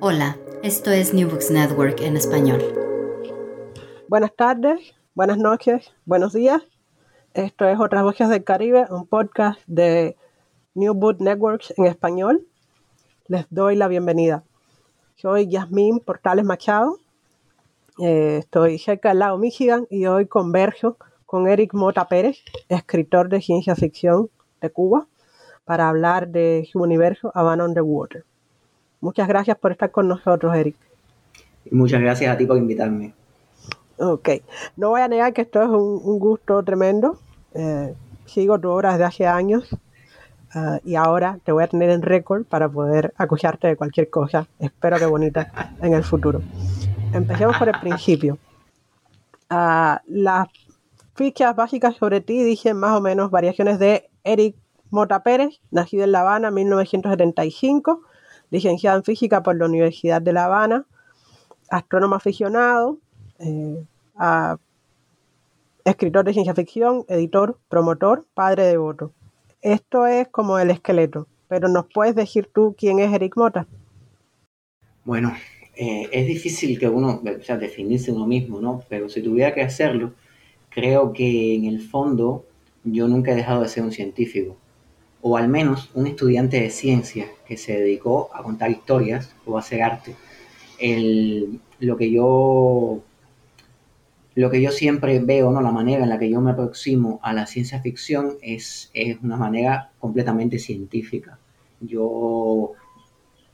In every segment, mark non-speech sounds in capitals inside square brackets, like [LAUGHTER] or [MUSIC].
Hola, esto es New Books Network en español. Buenas tardes, buenas noches, buenos días. Esto es Otras Voces del Caribe, un podcast de New Book Networks en español. Les doy la bienvenida. Soy Yasmín Portales Machado. Eh, estoy cerca del lago Michigan y hoy converso con Eric Mota Pérez, escritor de ciencia ficción de Cuba, para hablar de su universo Havana Underwater. Muchas gracias por estar con nosotros, Eric. Y muchas gracias a ti por invitarme. Ok, no voy a negar que esto es un, gusto tremendo. Eh, sigo tu obra desde hace años uh, y ahora te voy a tener en récord para poder acusarte de cualquier cosa, espero que bonita, en el futuro. Empecemos por el principio. Uh, las fichas básicas sobre ti dicen más o menos variaciones de Eric Mota Pérez, nacido en La Habana en 1975 licenciado en física por la Universidad de La Habana, astrónomo aficionado, eh, escritor de ciencia ficción, editor, promotor, padre devoto. Esto es como el esqueleto, pero ¿nos puedes decir tú quién es Eric Mota? Bueno, eh, es difícil que uno, o sea, definirse uno mismo, ¿no? Pero si tuviera que hacerlo, creo que en el fondo yo nunca he dejado de ser un científico o al menos un estudiante de ciencia que se dedicó a contar historias o a hacer arte. lo que yo lo que yo siempre veo, ¿no? la manera en la que yo me aproximo a la ciencia ficción es, es una manera completamente científica. Yo,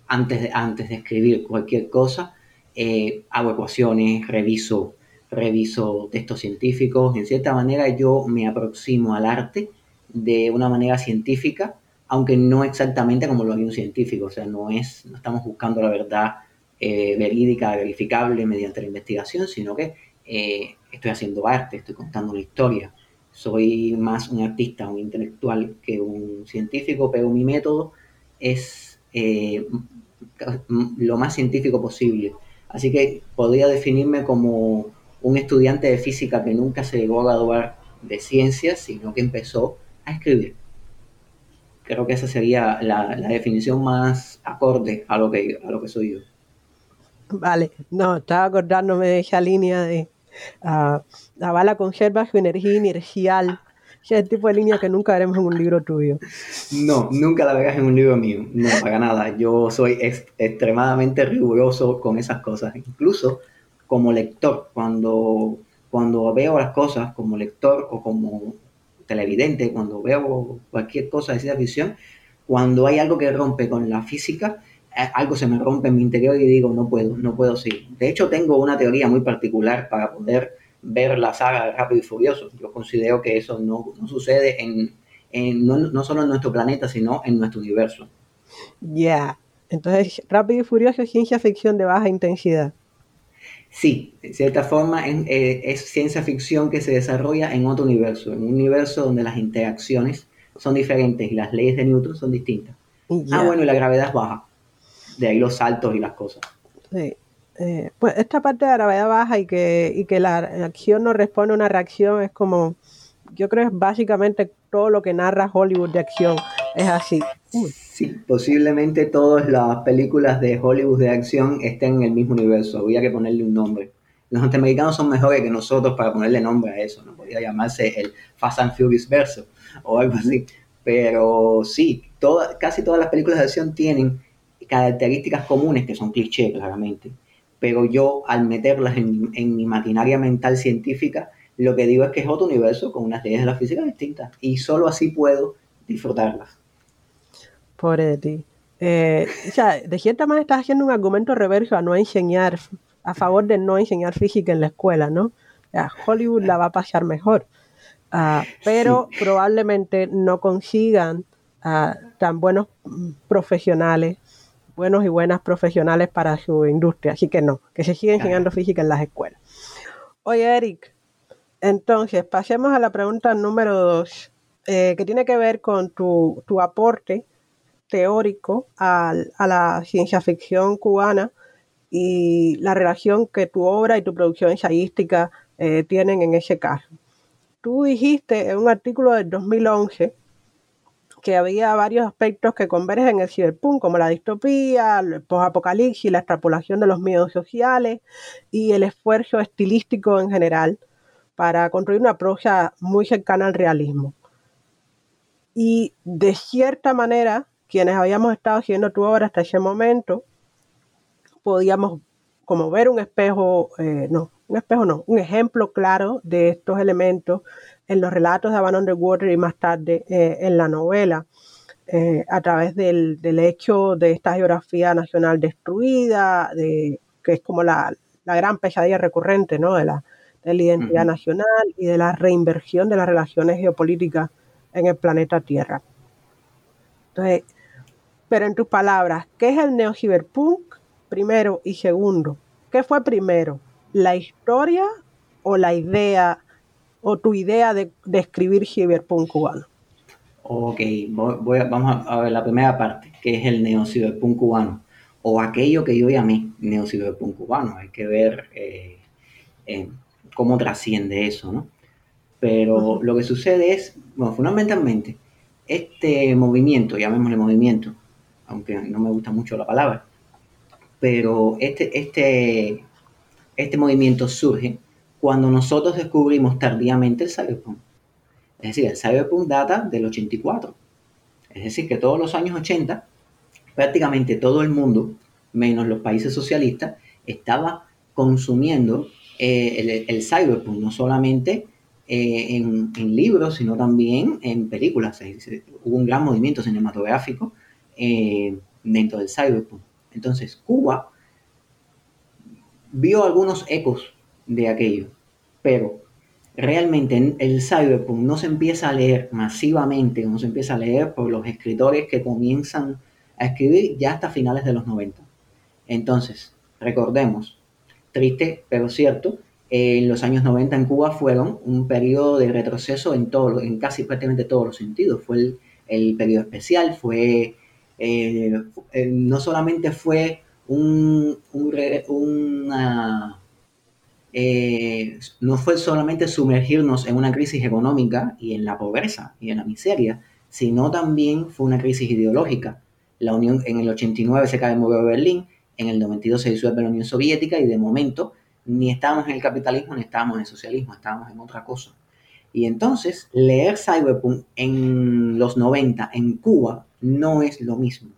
antes de, antes de escribir cualquier cosa, eh, hago ecuaciones, reviso, reviso textos científicos. En cierta manera, yo me aproximo al arte de una manera científica, aunque no exactamente como lo haría un científico, o sea, no, es, no estamos buscando la verdad eh, verídica, verificable mediante la investigación, sino que eh, estoy haciendo arte, estoy contando una historia. Soy más un artista, un intelectual que un científico, pero mi método es eh, lo más científico posible. Así que podría definirme como un estudiante de física que nunca se llegó a graduar de ciencias, sino que empezó escribir. Creo que esa sería la, definición más acorde a lo, que, a lo que soy yo. Vale, no, estaba acordándome de esa línea de uh, la bala conserva su energía inercial. Ese es el tipo de línea que nunca veremos en un libro tuyo. No, nunca la verás en un libro mío. No, para nada. Yo soy extremadamente riguroso con esas cosas. Incluso como lector, cuando, cuando veo las cosas como lector o como televidente, cuando veo cualquier cosa de ciencia ficción, cuando hay algo que rompe con la física, eh, algo se me rompe en mi interior y digo, no puedo, no puedo seguir. De hecho, tengo una teoría muy particular para poder ver la saga de Rápido y Furioso. Yo considero que eso no, sucede en, no, no, solo en nuestro planeta, sino en nuestro universo. Ya, entonces Rápido y Furioso es ciencia ficción de baja intensidad. Sí, en cierta forma eh, es, ciencia ficción que se desarrolla en otro universo, en un universo donde las interacciones son diferentes y las leyes de Newton son distintas. Ah, bueno, y la gravedad es baja. De ahí los saltos y las cosas. Sí. Eh, pues esta parte de la gravedad baja y que, y que la acción no responde a una reacción es como, yo creo que es básicamente todo lo que narra Hollywood de acción. Es así. Sí, posiblemente todas las películas de Hollywood de acción estén en el mismo universo. Habría que ponerle un nombre. Los norteamericanos son mejores que nosotros para ponerle nombre a eso. No podría llamarse el Fast and Furious verso o algo así. Pero sí, casi todas las películas de acción tienen características comunes que son clichés, claramente. Pero yo, al meterlas en, en mi maquinaria mental científica, lo que digo es que es otro universo con unas leyes de la física distintas. Y solo así puedo disfrutarlas. Pobre de ti. Eh, o sea, de cierta manera estás haciendo un argumento reverso a no enseñar, a favor de no enseñar física en la escuela, ¿no? Hollywood la va a pasar mejor. Ah, pero probablemente no consigan ah, tan buenos profesionales buenos y buenas profesionales para su industria. Así que no, que se siga enseñando física en las escuelas. Oye, Eric, entonces pasemos a la pregunta número dos, eh, que tiene que ver con tu, aporte teórico a, la ciencia ficción cubana y la relación que tu obra y tu producción ensayística eh, tienen en ese caso. Tú dijiste en un artículo del 2011 que había varios aspectos que convergen en el ciberpunk, como la distopía, el posapocalipsis, la extrapolación de los miedos sociales y el esfuerzo estilístico en general para construir una prosa muy cercana al realismo. Y de cierta manera, quienes habíamos estado haciendo tu obra hasta ese momento, podíamos como ver un espejo, eh, no, un espejo no, un ejemplo claro de estos elementos en los relatos de Van Underwater y más tarde eh, en la novela, eh, a través del, hecho de esta geografía nacional destruida, de, que es como la, gran pesadilla recurrente ¿no? de, la, de la identidad nacional y de la reinversión de las relaciones geopolíticas en el planeta Tierra. Entonces, pero en tus palabras, ¿qué es el neociberpunk? Primero y segundo, ¿qué fue primero? ¿La historia o la idea o tu idea de, escribir ciberpunk cubano? Ok, vamos a, ver la primera parte, que es el neociberpunk cubano, o aquello que yo llamé neociberpunk cubano. Hay que ver eh, cómo trasciende eso, ¿no? Pero lo que sucede es, bueno, fundamentalmente, este movimiento, llamémosle movimiento, aunque no me gusta mucho la palabra, pero este, este, este movimiento surge cuando nosotros descubrimos tardíamente el cyberpunk. Es decir, el cyberpunk data del 84. Es decir, que todos los años 80, prácticamente todo el mundo, menos los países socialistas, estaba consumiendo eh, el, cyberpunk, no solamente eh, en, libros, sino también en películas. hubo un gran movimiento cinematográfico eh, dentro del cyberpunk. Entonces, Cuba vio algunos ecos de aquello. Pero realmente el cyberpunk no se empieza a leer masivamente, no se empieza a leer por los escritores que comienzan a escribir ya hasta finales de los 90. Entonces, recordemos, triste pero cierto, en los años 90 en Cuba fueron un periodo de retroceso en, todo, en casi prácticamente todos los sentidos. Fue el, periodo especial, fue eh, eh, no solamente fue un, una eh, no fue solamente sumergirnos en una crisis económica y en la pobreza y en la miseria, sino también fue una crisis ideológica. La Unión, en el 89 se cae el muro de Berlín, en el 92 se disuelve la Unión Soviética y de momento ni estábamos en el capitalismo ni estábamos en el socialismo, estábamos en otra cosa. Y entonces leer Cyberpunk en los 90 en Cuba no es lo mismo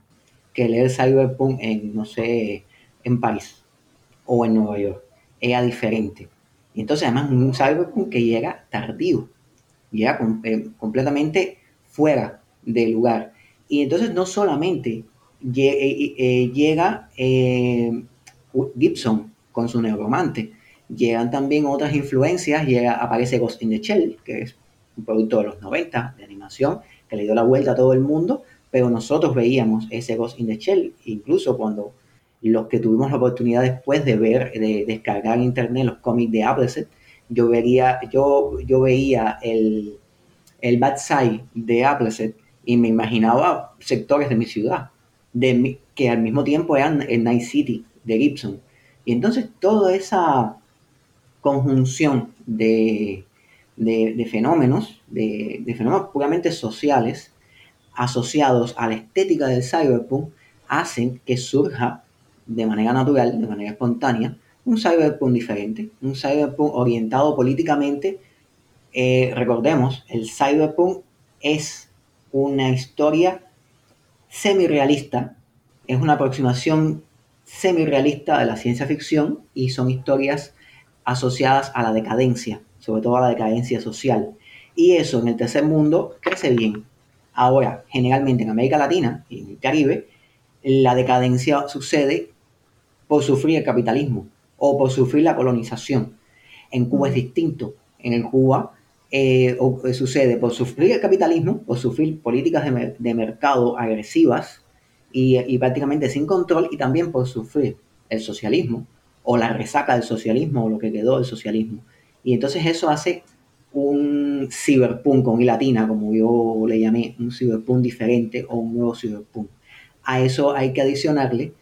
que leer Cyberpunk en, no sé, en París o en Nueva York era diferente. Y entonces además un cyberpunk que llega tardío, llega eh, completamente fuera del lugar. Y entonces no solamente eh, eh, llega Gibson con su neuromante, llegan también otras influencias, llega, aparece Ghost in the Shell, que es un producto de los 90 de animación, que le dio la vuelta a todo el mundo, pero nosotros veíamos ese Ghost in the Shell, incluso cuando los que tuvimos la oportunidad después de ver, de descargar en internet los cómics de Appleset, yo, yo, yo veía el, el bad side de Appleset y me imaginaba sectores de mi ciudad, de que al mismo tiempo eran el Night City de Gibson. Y entonces toda esa conjunción de, de, fenómenos, de, fenómenos puramente sociales, asociados a la estética del cyberpunk, hacen que surja de manera natural, de manera espontánea, un cyberpunk diferente, un cyberpunk orientado políticamente. Eh, recordemos, el cyberpunk es una historia semi-realista, es una aproximación semi-realista de la ciencia ficción y son historias asociadas a la decadencia, sobre todo a la decadencia social. Y eso en el tercer mundo crece bien. Ahora, generalmente en América Latina y en el Caribe, la decadencia sucede por sufrir el capitalismo o por sufrir la colonización. En Cuba es distinto. En el Cuba eh, sucede por sufrir el capitalismo, por sufrir políticas de, mercado agresivas y prácticamente sin control y también por sufrir el socialismo o la resaca del socialismo o lo que quedó del socialismo. Y entonces eso hace un cyberpunk con latina, como yo le llamé, un cyberpunk diferente o un nuevo cyberpunk. A eso hay que adicionarle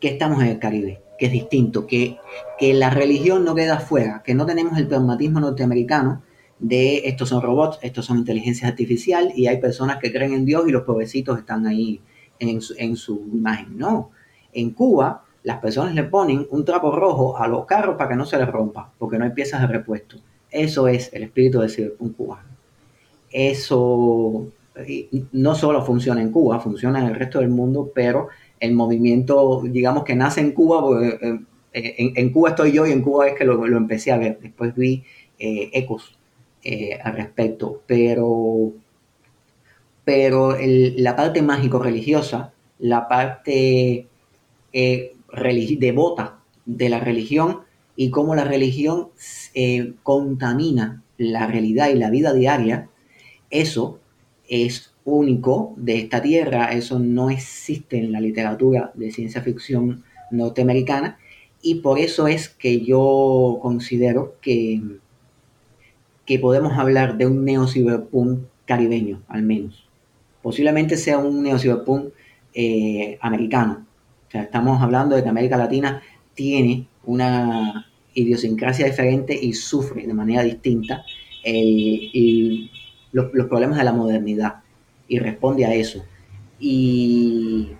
que estamos en el Caribe, que es distinto, que, que la religión no queda afuera, que no tenemos el pragmatismo norteamericano de estos son robots, estos son inteligencia artificial y hay personas que creen en Dios y los pobrecitos están ahí en su, en su imagen. No, en Cuba las personas le ponen un trapo rojo a los carros para que no se les rompa, porque no hay piezas de repuesto. Eso es el espíritu de Cyberpunk cubano. Eso no solo funciona en Cuba, funciona en el resto del mundo, pero el movimiento, digamos que nace en Cuba, eh, eh, en, Cuba estoy yo y en Cuba es que lo, empecé a ver. Después vi eh, ecos al respecto, pero, pero la parte mágico-religiosa, la parte devota de la religión y cómo la religión eh, contamina la realidad y la vida diaria, eso es único de esta tierra, eso no existe en la literatura de ciencia ficción norteamericana y por eso es que yo considero que, que podemos hablar de un neo-cyberpunk caribeño, al menos. Posiblemente sea un neo-cyberpunk eh, americano, o sea, estamos hablando de que América Latina tiene una idiosincrasia diferente y sufre de manera distinta los, problemas de la modernidad y responde a eso. Y,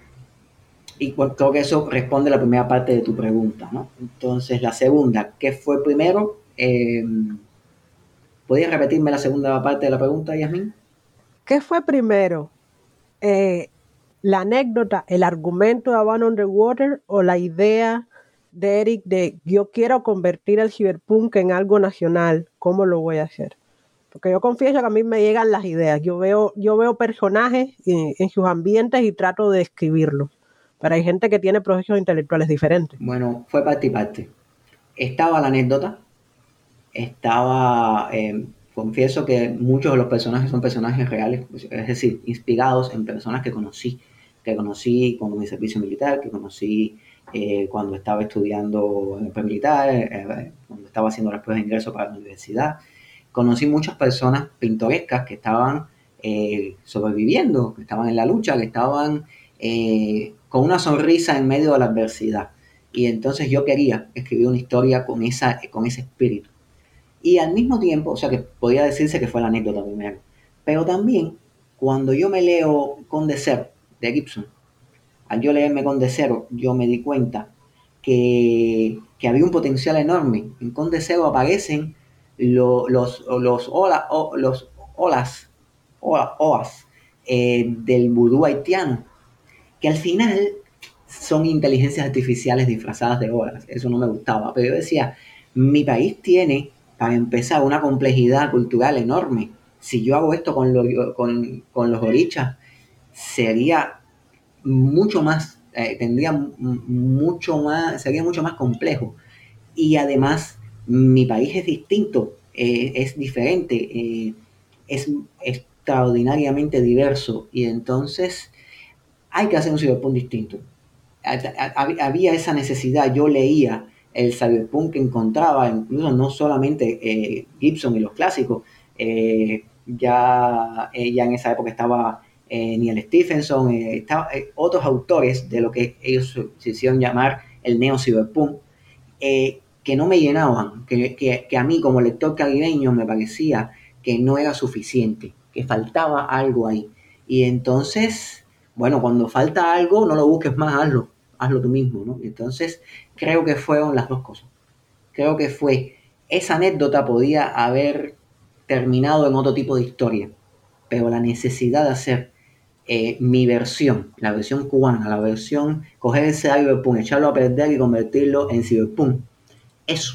creo que eso responde a la primera parte de tu pregunta, ¿no? Entonces, la segunda, ¿qué fue primero? Eh, ¿Podrías repetirme la segunda parte de la pregunta, Yasmin? ¿Qué fue primero? Eh, la anécdota, el argumento de Abandon on the Water o la idea de Eric de yo quiero convertir el cyberpunk en algo nacional, ¿cómo lo voy a hacer? Porque yo confieso que a mí me llegan las ideas, yo veo, yo veo personajes en, sus ambientes y trato de escribirlos, pero hay gente que tiene procesos intelectuales diferentes. Bueno, fue parte y parte. Estaba la anécdota, estaba, eh, confieso que muchos de los personajes son personajes reales, es decir, inspirados en personas que conocí que conocí cuando mi servicio militar, que conocí eh, cuando estaba estudiando en el militar, eh, cuando estaba haciendo las pruebas de ingreso para la universidad. Conocí muchas personas pintorescas que estaban eh, sobreviviendo, que estaban en la lucha, que estaban con una sonrisa en medio de la adversidad. Y entonces yo quería escribir una historia con, esa, con ese espíritu. Y al mismo tiempo, o sea que podía decirse que fue la anécdota primero, pero también cuando yo me leo con Ser de Gibson, al yo leerme Conde Cero, yo me di cuenta que, había un potencial enorme. En Conde Cero aparecen los, los, los, los olas, oas eh, del vudú haitiano, que al final son inteligencias artificiales disfrazadas de olas. Eso no me gustaba, pero yo decía, mi país tiene, para empezar, una complejidad cultural enorme. Si yo hago esto con, con, con los orichas, sería mucho más, eh, tendría mucho más, sería mucho más complejo. Y además, mi país es distinto, eh, es diferente, eh, es extraordinariamente diverso. Y entonces hay que hacer un cyberpunk distinto. Había esa necesidad, yo leía el cyberpunk que encontraba, incluso no solamente Gibson y los clásicos, ya, ya en esa época estaba eh, Neil Stephenson, eh, eh, otros autores de lo que ellos se hicieron llamar el neo-cyberpunk, eh, que no me llenaban, que, a mí como lector caribeño me parecía que no era suficiente, que faltaba algo ahí. Y entonces, bueno, cuando falta algo, no lo busques más, hazlo, hazlo tú mismo, ¿no? Entonces, creo que fueron las dos cosas. Creo que fue, esa anécdota podía haber terminado en otro tipo de historia, pero la necesidad de hacer eh, mi versión, la versión cubana, la versión, coger ese cyberpunk, echarlo a perder y convertirlo en cyberpunk. Eso,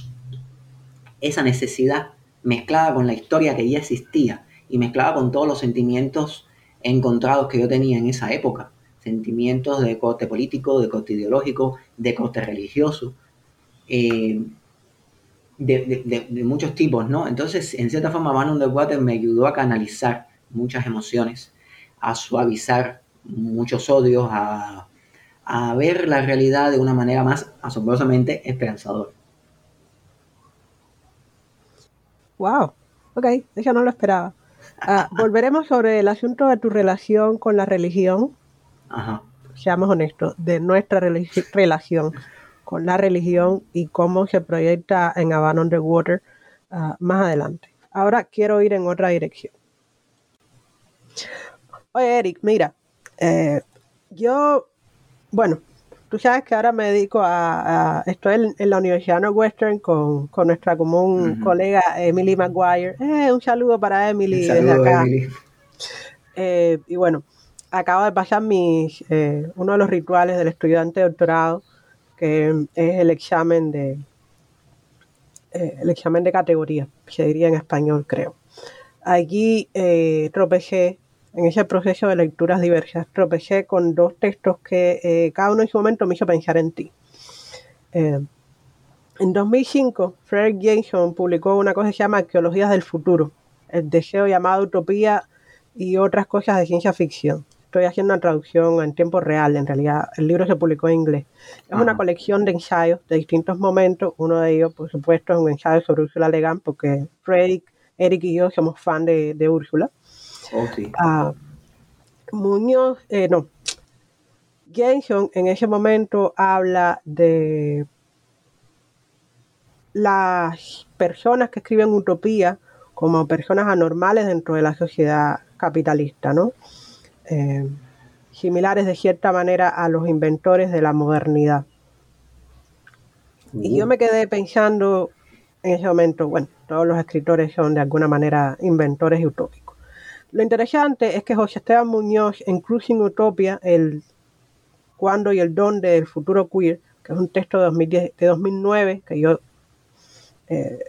esa necesidad mezclada con la historia que ya existía y mezclada con todos los sentimientos encontrados que yo tenía en esa época, sentimientos de corte político, de corte ideológico, de corte religioso, eh, de, muchos tipos, ¿no? Entonces, en cierta forma, Van Underwater me ayudó a canalizar muchas emociones a suavizar muchos odios, a, a ver la realidad de una manera más asombrosamente esperanzadora. Wow, ok, eso no lo esperaba. Ah, [LAUGHS] volveremos sobre el asunto de tu relación con la religión. Ajá. Seamos honestos, de nuestra relación con la religión y cómo se proyecta en Havana Underwater uh, más adelante. Ahora quiero ir en otra dirección. Oye, Eric, mira, eh, yo, bueno, tú sabes que ahora me dedico a, estoy en, la Universidad Northwestern con, con nuestra común colega Emily Maguire. Eh, un saludo para Emily desde acá. Eh, y bueno, acabo de pasar mis, eh, uno de los rituales del estudiante de doctorado, que es el examen de el examen de categoría, se diría en español, creo. Allí tropecé en ese proceso de lecturas diversas, tropecé con dos textos que eh, cada uno en su momento me hizo pensar en ti. Eh, en 2005, Frederick Jameson publicó una cosa que se llama Arqueologías del Futuro, el deseo llamado utopía y otras cosas de ciencia ficción. Estoy haciendo una traducción en tiempo real, en realidad el libro se publicó en inglés. Es una colección de ensayos de distintos momentos, uno de ellos, por supuesto, es un ensayo sobre Úrsula Legan, porque Frederick, Eric y yo somos fan de, de Úrsula. Oh, Muñoz, eh, no, Jenson en ese momento habla de las personas que escriben utopía como personas anormales dentro de la sociedad capitalista, ¿no? Eh, similares de cierta manera a los inventores de la modernidad. Y yo me quedé pensando en ese momento, bueno, todos los escritores son de alguna manera inventores y utópicos. Lo interesante es que José Esteban Muñoz en Cruising Utopia, el cuándo y el dónde del futuro queer, que es un texto de, 2010, de 2009 que yo eh,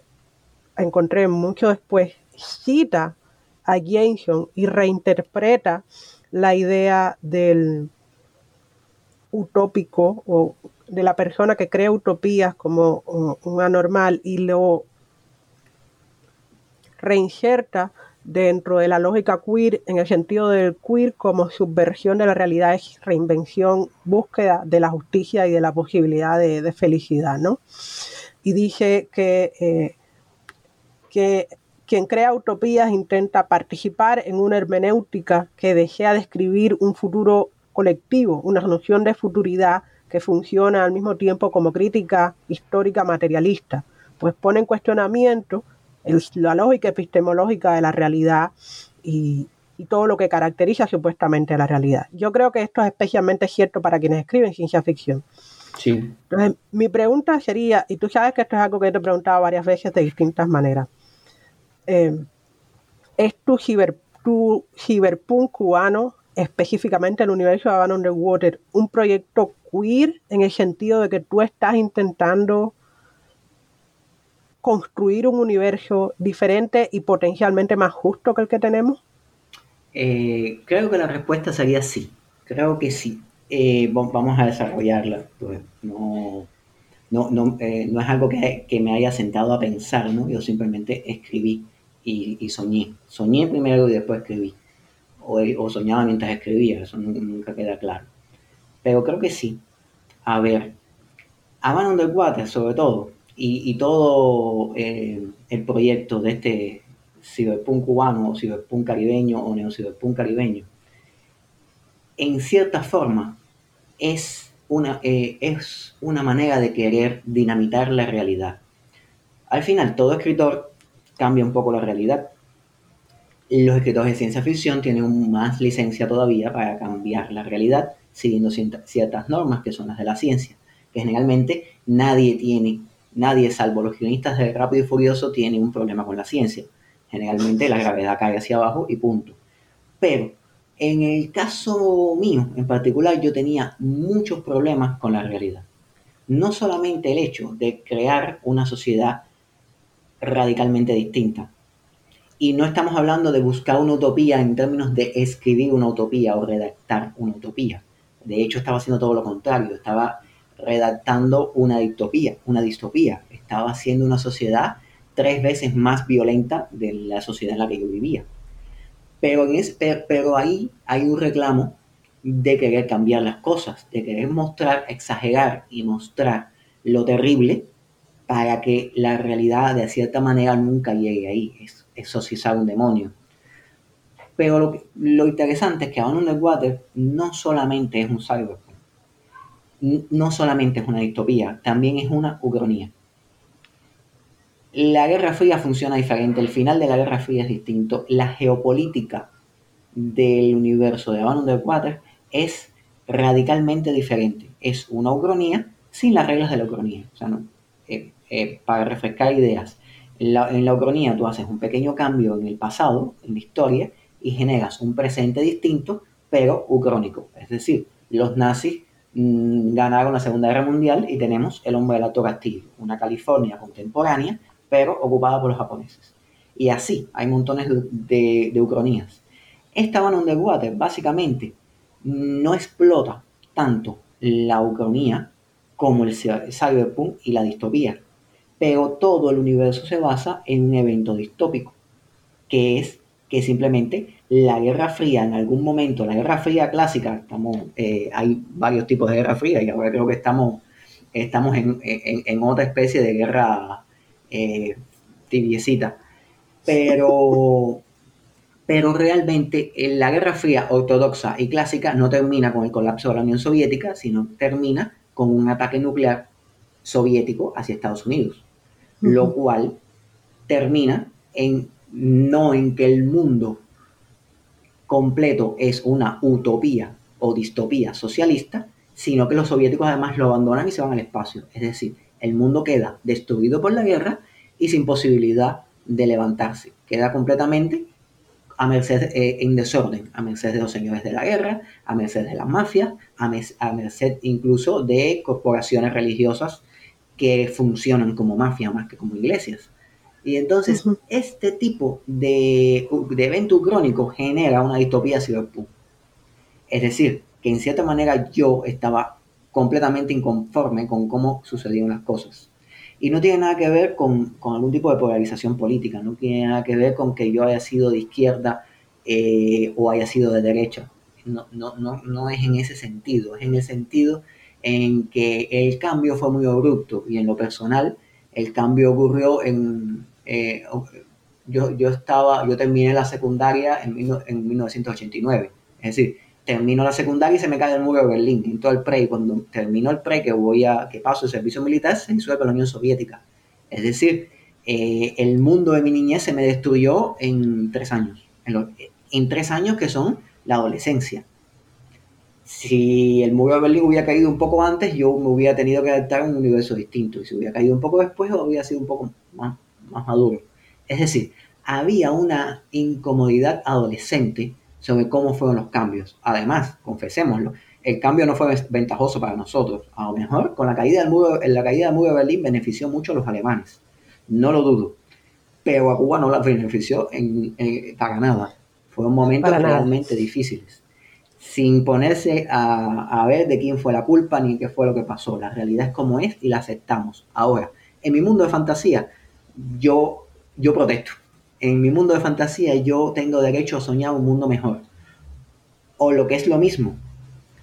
encontré mucho después, cita a Jameson y reinterpreta la idea del utópico o de la persona que crea utopías como un anormal y lo reinserta dentro de la lógica queer, en el sentido del queer como subversión de la realidad, es reinvención, búsqueda de la justicia y de la posibilidad de, felicidad, ¿no? Y dice que, eh, que quien crea utopías intenta participar en una hermenéutica que desea describir un futuro colectivo, una noción de futuridad que funciona al mismo tiempo como crítica histórica materialista, pues pone en cuestionamiento la lógica epistemológica de la realidad y, todo lo que caracteriza supuestamente a la realidad. Yo creo que esto es especialmente cierto para quienes escriben ciencia ficción. Sí. Entonces, mi pregunta sería, y tú sabes que esto es algo que te he preguntado varias veces de distintas maneras, eh, ¿es tu, ciber, tu ciberpunk cubano, específicamente el universo de Havana Underwater, un proyecto queer en el sentido de que tú estás intentando construir un universo diferente y potencialmente más justo que el que tenemos? Eh, creo que la respuesta sería sí. Creo que sí. Eh, vamos a desarrollarla. Pues, no, no, eh, no, es algo que, me haya sentado a pensar, ¿no? Yo simplemente escribí y, soñé. Soñé primero y después escribí. O, soñaba mientras escribía, eso nunca queda claro. Pero creo que sí. A ver, a Man Underwater, sobre todo, y, todo eh, el proyecto de este ciberpunk cubano o ciberpunk caribeño o neociberpunk caribeño, en cierta forma es una, eh, es una manera de querer dinamitar la realidad. Al final, todo escritor cambia un poco la realidad. Los escritores de ciencia ficción tienen más licencia todavía para cambiar la realidad siguiendo ciertas normas que son las de la ciencia, que generalmente nadie tiene nadie, salvo los guionistas de Rápido y Furioso, tiene un problema con la ciencia. Generalmente la gravedad cae hacia abajo y punto. Pero en el caso mío en particular, yo tenía muchos problemas con la realidad. No solamente el hecho de crear una sociedad radicalmente distinta. Y no estamos hablando de buscar una utopía en términos de escribir una utopía o redactar una utopía. De hecho, estaba haciendo todo lo contrario. Estaba redactando una distopía, una distopía. Estaba haciendo una sociedad tres veces más violenta de la sociedad en la que yo vivía. Pero, en pero ahí hay un reclamo de querer cambiar las cosas, de querer mostrar, exagerar y mostrar lo terrible para que la realidad de cierta manera nunca llegue ahí. Es exorcizar un demonio. Pero lo, interesante es que Aún Underwater no solamente es un cyberpunk, no solamente es una distopía, también es una ucronía. La Guerra Fría funciona diferente, el final de la Guerra Fría es distinto, la geopolítica del universo de Aún Underwater es radicalmente diferente. Es una ucronía sin las reglas de la ucronía. Eh, eh, para refrescar ideas, en la, ucronía tú haces un pequeño cambio en el pasado, en la historia, y generas un presente distinto, pero ucrónico. Es decir, los nazis ganaron la Segunda Guerra Mundial y tenemos el hombre del alto castillo, una California contemporánea, pero ocupada por los japoneses. Y así, hay montones de, de, de ucronías. Esta Underwater básicamente no explota tanto la ucronía como el cyberpunk y la distopía, pero todo el universo se basa en un evento distópico, que es que simplemente la Guerra Fría, en algún momento, la Guerra Fría clásica, estamos, eh, hay varios tipos de Guerra Fría y ahora creo que estamos, estamos en, en, en otra especie de guerra eh, tibiecita, pero [LAUGHS] pero realmente eh, la Guerra Fría ortodoxa y clásica no termina con el colapso de la Unión Soviética, sino termina con un ataque nuclear soviético hacia Estados Unidos, uh -huh. lo cual termina en no en que el mundo completo es una utopía o distopía socialista, sino que los soviéticos además lo abandonan y se van al espacio. Es decir, el mundo queda destruido por la guerra y sin posibilidad de levantarse. Queda completamente a merced eh, en desorden, a merced de los señores de la guerra, a merced de las mafias, a, a merced incluso de corporaciones religiosas que funcionan como mafia más que como iglesias. Y entonces uh -huh. este tipo de, de, evento crónico genera una distopía cyberpunk. Es decir, que en cierta manera yo estaba completamente inconforme con cómo sucedían las cosas. Y no tiene nada que ver con, con, algún tipo de polarización política, no tiene nada que ver con que yo haya sido de izquierda eh, o haya sido de derecha. No, no, no, no es en ese sentido, es en el sentido en que el cambio fue muy abrupto y en lo personal el cambio ocurrió en... Eh, yo, yo estaba, yo terminé la secundaria en, en 1989, es decir, termino la secundaria y se me cae el muro de Berlín, en todo el pre, y cuando termino el pre, que voy a, que paso el servicio militar, se disuelve la Unión Soviética. Es decir, eh, el mundo de mi niñez se me destruyó en tres años, en, tres años que son la adolescencia. Si el muro de Berlín hubiera caído un poco antes, yo me hubiera tenido que adaptar a un universo distinto, y si hubiera caído un poco después, hubiera sido un poco más, más maduro. Es decir, había una incomodidad adolescente sobre cómo fueron los cambios. Además, confesémoslo, el cambio no fue ventajoso para nosotros. A lo mejor con la caída del muro, la caída del muro de Berlín benefició mucho a los alemanes. No lo dudo. Pero a Cuba no la benefició en, en, para nada. Fueron momentos realmente difíciles. Sin ponerse a, a, ver de quién fue la culpa ni qué fue lo que pasó. La realidad es como es y la aceptamos. Ahora, en mi mundo de fantasía, yo, yo protesto en mi mundo de fantasía yo tengo derecho a soñar un mundo mejor. O lo que es lo mismo,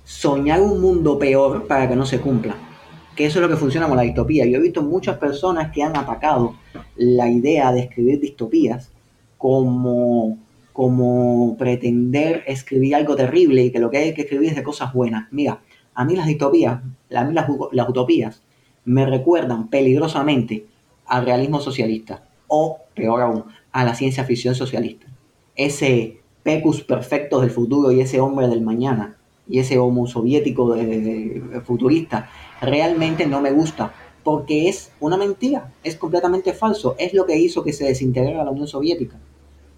soñar un mundo peor para que no se cumpla. Que eso es lo que funciona con la distopía. Yo he visto muchas personas que han atacado la idea de escribir distopías como, como pretender escribir algo terrible y que lo que hay que escribir es de cosas buenas. Mira, a mí las distopías, a mí las, las utopías, me recuerdan peligrosamente al realismo socialista. O, peor aún, a la ciencia ficción socialista. Ese pecus perfecto del futuro y ese hombre del mañana y ese homo soviético de, futurista realmente no me gusta porque es una mentira, es completamente falso, es lo que hizo que se desintegrara la Unión Soviética.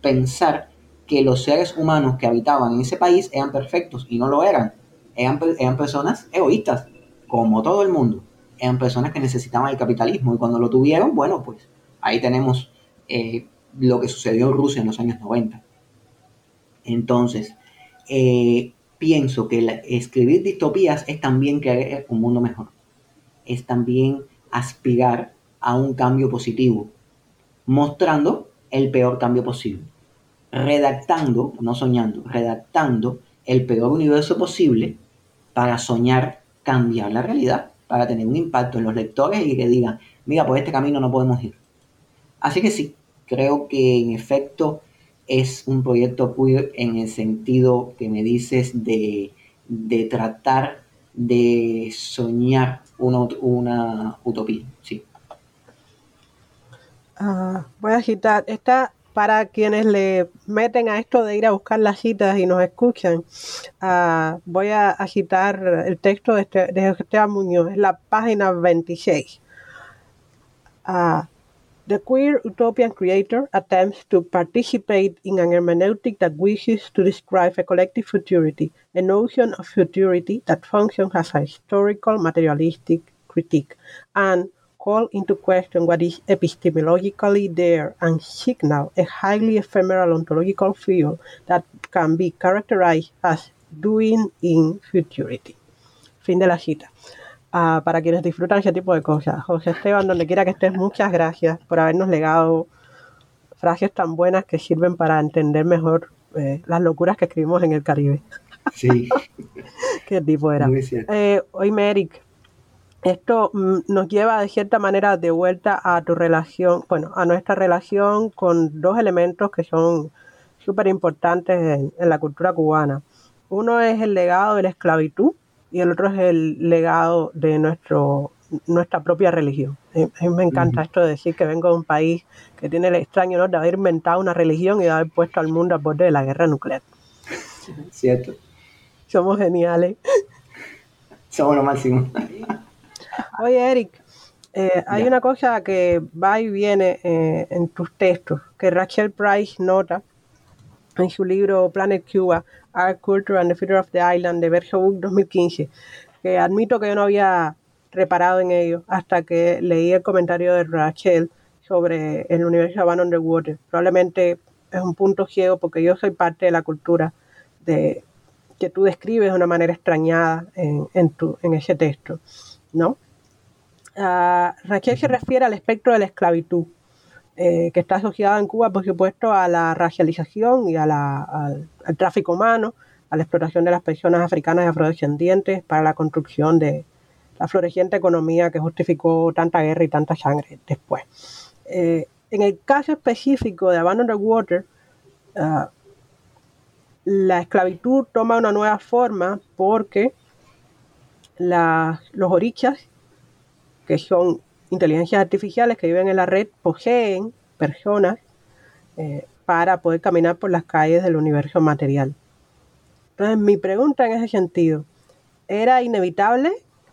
Pensar que los seres humanos que habitaban en ese país eran perfectos y no lo eran. Eran, eran personas egoístas, como todo el mundo. Eran personas que necesitaban el capitalismo y cuando lo tuvieron, bueno, pues ahí tenemos eh, lo que sucedió en Rusia en los años 90. Entonces, eh, pienso que escribir distopías es también crear un mundo mejor. Es también aspirar a un cambio positivo, mostrando el peor cambio posible. Redactando, no soñando, redactando el peor universo posible para soñar cambiar la realidad, para tener un impacto en los lectores y que digan, mira, por este camino no podemos ir. Así que sí, creo que en efecto es un proyecto queer en el sentido que me dices de, tratar de soñar una, utopía, sí. Ah, voy a agitar. Esta, para quienes le meten a esto de ir a buscar las citas y nos escuchan, ah, voy a agitar el texto de, este, Esteban Muñoz, la página 26. Uh, the queer utopian creator attempts to participate in an hermeneutic that wishes to describe a collective futurity, a notion of futurity that functions as a historical materialistic critique, and call into question what is epistemologically there and signal a highly ephemeral ontological field that can be characterized as doing in futurity. Fin de la cita. para quienes disfrutan ese tipo de cosas. José Esteban, donde quiera que estés, muchas gracias por habernos legado frases tan buenas que sirven para entender mejor eh, las locuras que escribimos en el Caribe. Sí. [LAUGHS] ¿Qué tipo era? Eh, oíme, Eric, esto mm, nos lleva de cierta manera de vuelta a tu relación, bueno, a nuestra relación con dos elementos que son súper importantes en la cultura cubana. Uno es el legado de la esclavitud, y el otro es el legado de nuestro, nuestra propia religión. A mí me encanta esto de decir que vengo de un país que tiene el extraño honor de haber inventado una religión y de haber puesto al mundo a borde de la guerra nuclear. Cierto. Somos geniales. Somos lo máximo. [LAUGHS] Oye, Eric, eh, hay una cosa que va y viene eh, en tus textos, que Rachel Price nota en su libro Planet Cuba, Art, Culture and the Future of the Island de Berge Book 2015, que admito que yo no había reparado en ello hasta que leí el comentario de Rachel sobre el universo de Van Underwater. Probablemente es un punto ciego porque yo soy parte de la cultura de, que tú describes de una manera extrañada en, en, tu, en ese texto, ¿no? Uh, Rachel se refiere al espectro de la esclavitud, eh, que está asociada en Cuba, por supuesto, a la racialización y a al, tráfico humano, a la explotación de las personas africanas y afrodescendientes para la construcción de la floreciente economía que justificó tanta guerra y tanta sangre después. Eh, en el caso específico de Abandon the Water, ah, la esclavitud toma una nueva forma porque los orichas, que son inteligencias artificiales que viven en la red poseen personas eh, para poder caminar por las calles del universo material. Entonces, mi pregunta en ese sentido, ¿era inevitable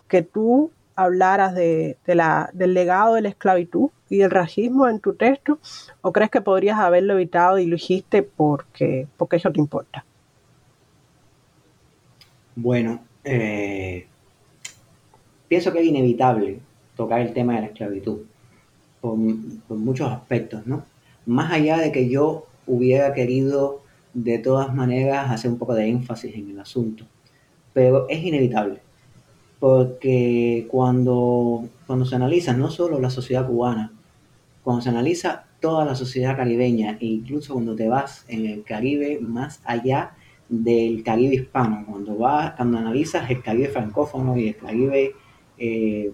que tú hablaras de, la, del legado de la esclavitud y del racismo en tu texto? ¿O crees que podrías haberlo evitado y lo hiciste porque, porque eso te importa? Bueno, eh, pienso que es inevitable tocar el tema de la esclavitud, por, muchos aspectos, ¿no? Más allá de que yo hubiera querido de todas maneras hacer un poco de énfasis en el asunto, pero es inevitable, porque cuando, cuando se analiza no solo la sociedad cubana, cuando se analiza toda la sociedad caribeña, e incluso cuando te vas en el Caribe más allá del Caribe hispano, cuando, vas, cuando analizas el Caribe francófono y el Caribe eh,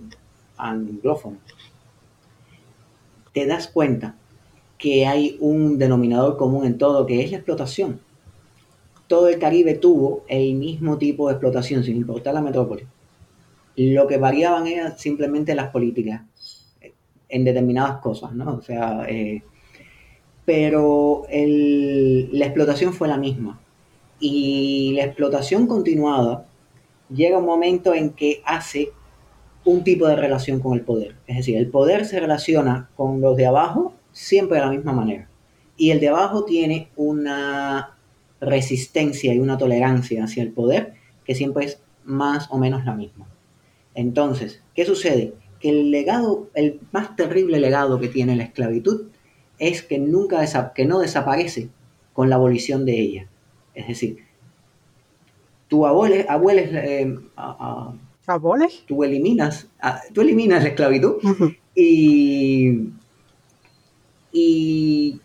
anglófono, te das cuenta que hay un denominador común en todo, que es la explotación. Todo el Caribe tuvo el mismo tipo de explotación, sin importar la metrópoli. Lo que variaban eran simplemente las políticas en determinadas cosas, ¿no? O sea, eh, pero la explotación fue la misma. Y la explotación continuada llega un momento en que hace un tipo de relación con el poder. Es decir, el poder se relaciona con los de abajo siempre de la misma manera. Y el de abajo tiene una resistencia y una tolerancia hacia el poder que siempre es más o menos la misma. Entonces, ¿qué sucede? Que el legado, el más terrible legado que tiene la esclavitud es que nunca que no desaparece con la abolición de ella. Es decir, tu abuelo, abuelo eh, Tú eliminas, ah, tú eliminas la esclavitud y, y,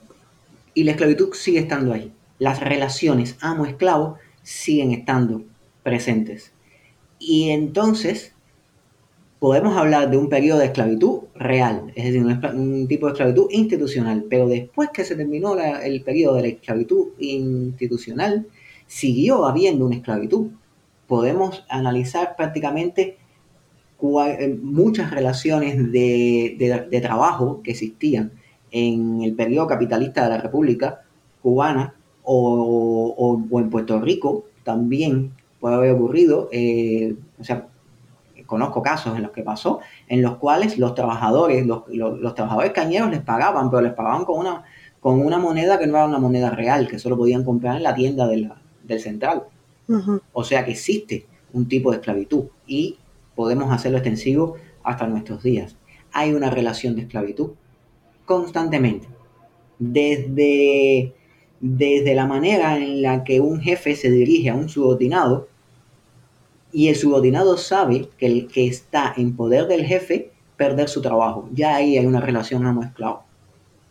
la esclavitud sigue estando ahí. Las relaciones amo-esclavo siguen estando presentes. Y entonces podemos hablar de un periodo de esclavitud real, es decir, un, tipo de esclavitud institucional, pero después que se terminó el periodo de la esclavitud institucional, siguió habiendo una esclavitud. Podemos analizar prácticamente eh, muchas relaciones de, trabajo que existían en el periodo capitalista de la República Cubana o, en Puerto Rico también puede haber ocurrido, eh, o sea, conozco casos en los que pasó, en los cuales los trabajadores, los, trabajadores cañeros les pagaban, pero les pagaban con una, con una moneda que no era una moneda real, que solo podían comprar en la tienda del central. O sea que existe un tipo de esclavitud y podemos hacerlo extensivo hasta nuestros días. Hay una relación de esclavitud constantemente. Desde, desde la manera en la que un jefe se dirige a un subordinado, y el subordinado sabe que el que está en poder del jefe perder su trabajo. Ya ahí hay una relación amo-esclavo.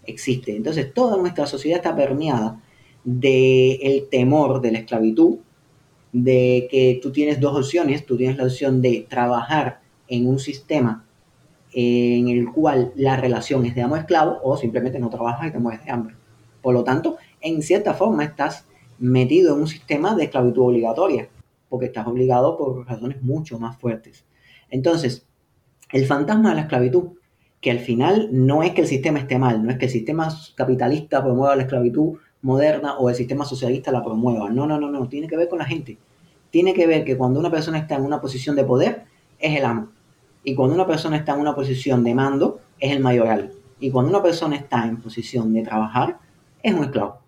Existe. Entonces toda nuestra sociedad está permeada del el temor de la esclavitud, de que tú tienes dos opciones. Tú tienes la opción de trabajar en un sistema en el cual la relación es de amo-esclavo o simplemente no trabajas y te mueres de hambre. Por lo tanto, en cierta forma estás metido en un sistema de esclavitud obligatoria porque estás obligado por razones mucho más fuertes. Entonces, el fantasma de la esclavitud, que al final no es que el sistema esté mal, no es que el sistema capitalista promueva la esclavitud moderna o el sistema socialista la promueva. No, no, no, no, tiene que ver con la gente. Tiene que ver que cuando una persona está en una posición de poder, es el amo. Y cuando una persona está en una posición de mando, es el mayoral. Y cuando una persona está en posición de trabajar, es un esclavo.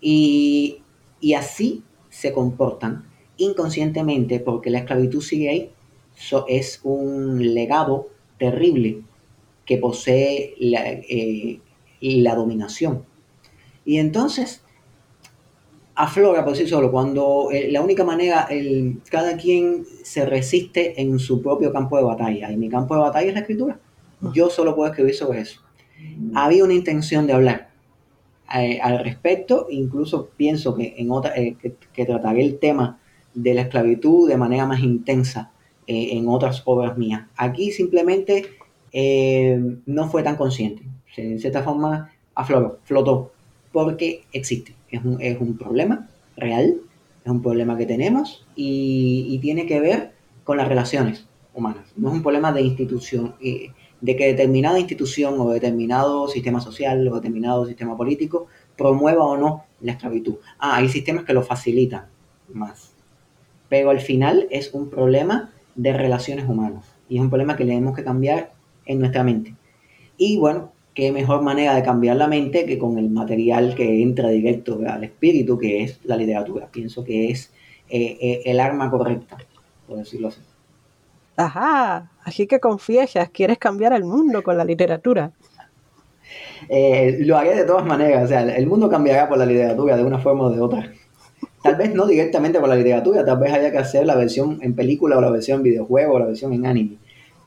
Y, y así se comportan inconscientemente, porque la esclavitud sigue ahí, es un legado terrible que posee eh, la, dominación. Y entonces aflora por sí solo, cuando eh, la única manera, el, cada quien se resiste en su propio campo de batalla, y mi campo de batalla es la escritura. Yo solo puedo escribir sobre eso. Había una intención de hablar eh, al respecto, incluso pienso que, en otra, que trataré el tema de la esclavitud de manera más intensa eh, en otras obras mías. Aquí simplemente eh, no fue tan consciente. En cierta forma afloró, flotó, porque existe. Es un, es un problema real, es un problema que tenemos y, tiene que ver con las relaciones humanas. No es un problema de institución, eh, de que determinada institución o determinado sistema social o determinado sistema político promueva o no la esclavitud. Ah, hay sistemas que lo facilitan más pero al final es un problema de relaciones humanas y es un problema que tenemos que cambiar en nuestra mente. Y bueno, qué mejor manera de cambiar la mente que con el material que entra directo al espíritu, que es la literatura. Pienso que es eh, eh, el arma correcta, por decirlo así. Ajá, así que confiesas, quieres cambiar el mundo con la literatura. Eh, lo haré de todas maneras, o sea, el mundo cambiará por la literatura de una forma o de otra. Tal vez no directamente por la literatura, tal vez haya que hacer la versión en película o la versión en videojuego o la versión en anime.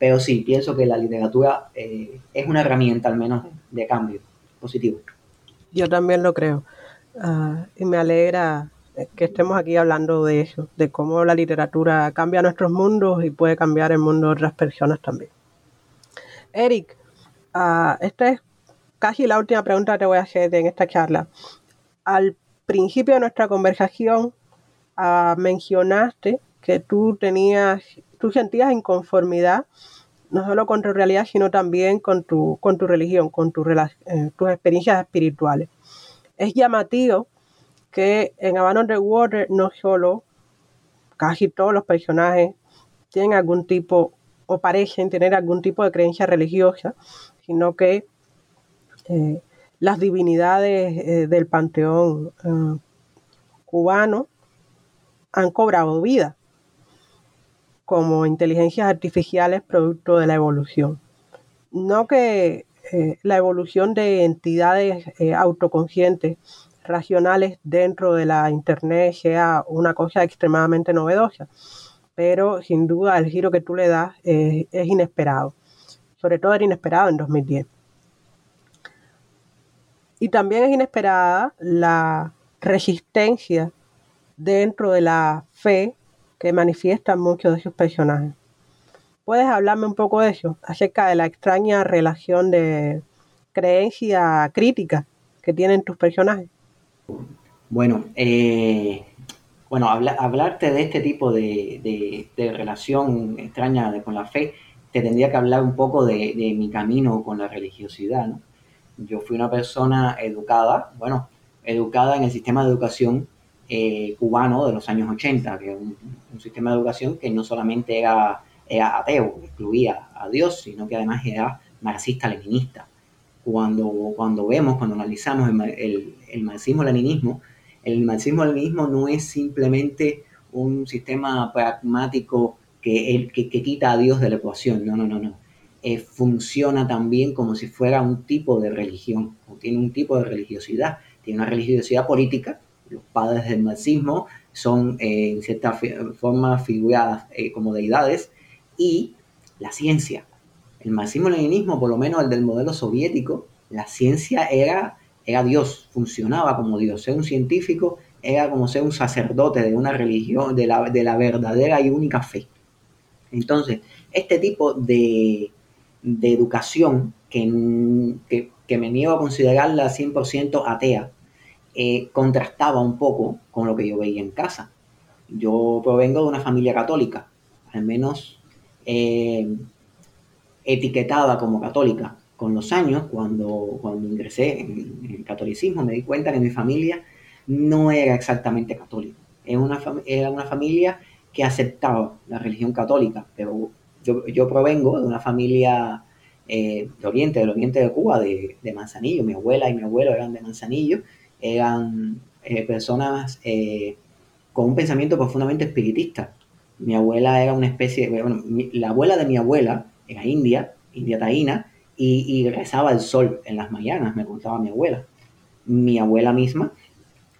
Pero sí, pienso que la literatura eh, es una herramienta al menos de cambio positivo. Yo también lo creo. Ah, y me alegra que estemos aquí hablando de eso, de cómo la literatura cambia nuestros mundos y puede cambiar el mundo de otras personas también. Eric, uh, esta es casi la última pregunta que te voy a hacer en esta charla. Al principio de nuestra conversación ah, mencionaste que tú tenías, tú sentías inconformidad no solo con tu realidad, sino también con tu, con tu religión, con tu, eh, tus experiencias espirituales. Es llamativo que en Abandon the Water no solo casi todos los personajes tienen algún tipo o parecen tener algún tipo de creencia religiosa, sino que eh, las divinidades eh, del panteón cubano han cobrado vida como inteligencias artificiales producto de la evolución. No que eh, la evolución de entidades autoconscientes, racionales dentro de la Internet sea una cosa extremadamente novedosa, pero sin duda el giro que tú le das es inesperado. Sobre todo era inesperado en 2010. Y también es inesperada la resistencia dentro de la fe que manifiestan muchos de sus personajes. ¿Puedes hablarme un poco de eso, acerca de la extraña relación de creencia crítica que tienen tus personajes? Bueno, eh, bueno, hablarte de este tipo de, relación extraña con la fe, te tendría que hablar un poco de, mi camino con la religiosidad. Yo fui una persona educada, bueno, educada en el sistema de educación eh, cubano de los años 80, que es un, sistema de educación que no solamente era, ateo, excluía a Dios, sino que además era marxista-leninista. Cuando, cuando vemos, cuando analizamos el, el marxismo-leninismo, el marxismo-leninismo no es simplemente un sistema pragmático que, que, quita a Dios de la ecuación, no, no, no, no. Eh, funciona también como si fuera un tipo de religión, o tiene un tipo de religiosidad, tiene una religiosidad política. Los padres del marxismo son eh, en cierta forma figuradas eh, como deidades, y la ciencia. El marxismo-leninismo, por lo menos el del modelo soviético, la ciencia era era Dios, funcionaba como Dios. Ser un científico era como ser un sacerdote de una religión, de la, de la verdadera y única fe. Entonces, este tipo de, educación, que, que, me niego a considerarla 100% atea, eh, contrastaba un poco con lo que yo veía en casa. Yo provengo de una familia católica, al menos eh, etiquetada como católica con los años, cuando, cuando ingresé en, el catolicismo, me di cuenta que mi familia no era exactamente católica. Era una, era una familia que aceptaba la religión católica, pero yo, yo provengo de una familia eh, de Oriente, del Oriente de Cuba, de, de, Manzanillo. Mi abuela y mi abuelo eran de Manzanillo, eran eh, personas eh, con un pensamiento profundamente espiritista. Mi abuela era una especie, bueno, la abuela de mi abuela era india, india taína, y, rezaba el sol en las mañanas, me contaba mi abuela. Mi abuela misma